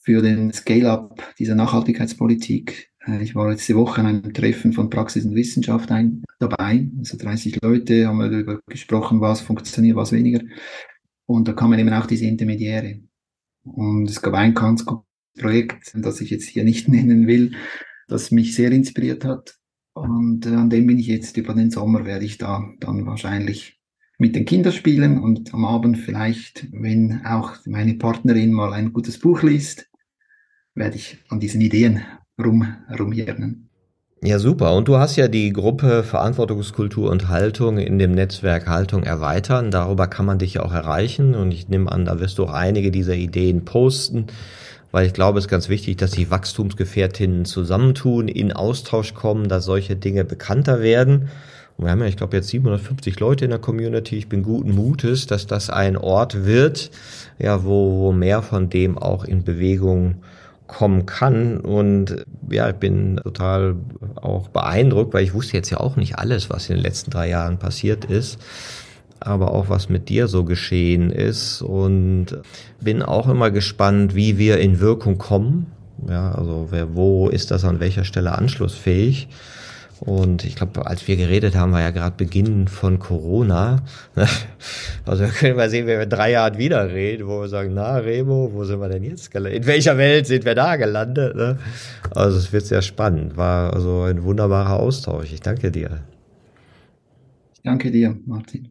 für den Scale-up dieser Nachhaltigkeitspolitik. Äh, ich war letzte Woche an einem Treffen von Praxis und Wissenschaft ein, dabei. Also 30 Leute haben wir darüber gesprochen, was funktioniert, was weniger. Und da kamen eben auch diese Intermediäre. Und es gab ein ganz gutes Projekt, das ich jetzt hier nicht [laughs] nennen will, das mich sehr inspiriert hat. Und äh, an dem bin ich jetzt über den Sommer, werde ich da dann wahrscheinlich mit den Kindern spielen und am Abend vielleicht, wenn auch meine Partnerin mal ein gutes Buch liest, werde ich an diesen Ideen rum. Ja, super. Und du hast ja die Gruppe Verantwortungskultur und Haltung in dem Netzwerk Haltung erweitern. Darüber kann man dich ja auch erreichen. Und ich nehme an, da wirst du auch einige dieser Ideen posten, weil ich glaube, es ist ganz wichtig, dass sich Wachstumsgefährtinnen zusammentun, in Austausch kommen, dass solche Dinge bekannter werden. Und wir haben ja, ich glaube, jetzt 750 Leute in der Community. Ich bin guten Mutes, dass das ein Ort wird, ja, wo, wo mehr von dem auch in Bewegung kommen kann. Und ja, ich bin total auch beeindruckt, weil ich wusste jetzt ja auch nicht alles, was in den letzten drei Jahren passiert ist aber auch was mit dir so geschehen ist und bin auch immer gespannt, wie wir in Wirkung kommen. Ja, also wer, wo ist das an welcher Stelle anschlussfähig? Und ich glaube, als wir geredet haben, war ja gerade Beginn von Corona. [laughs] Also wir können mal sehen, wenn wir drei Jahren wieder reden, wo wir sagen, na Remo, wo sind wir denn jetzt gelandet? In welcher Welt sind wir da gelandet? Ne? Also es wird sehr spannend. War also ein wunderbarer Austausch. Ich danke dir. Ich danke dir, Martin.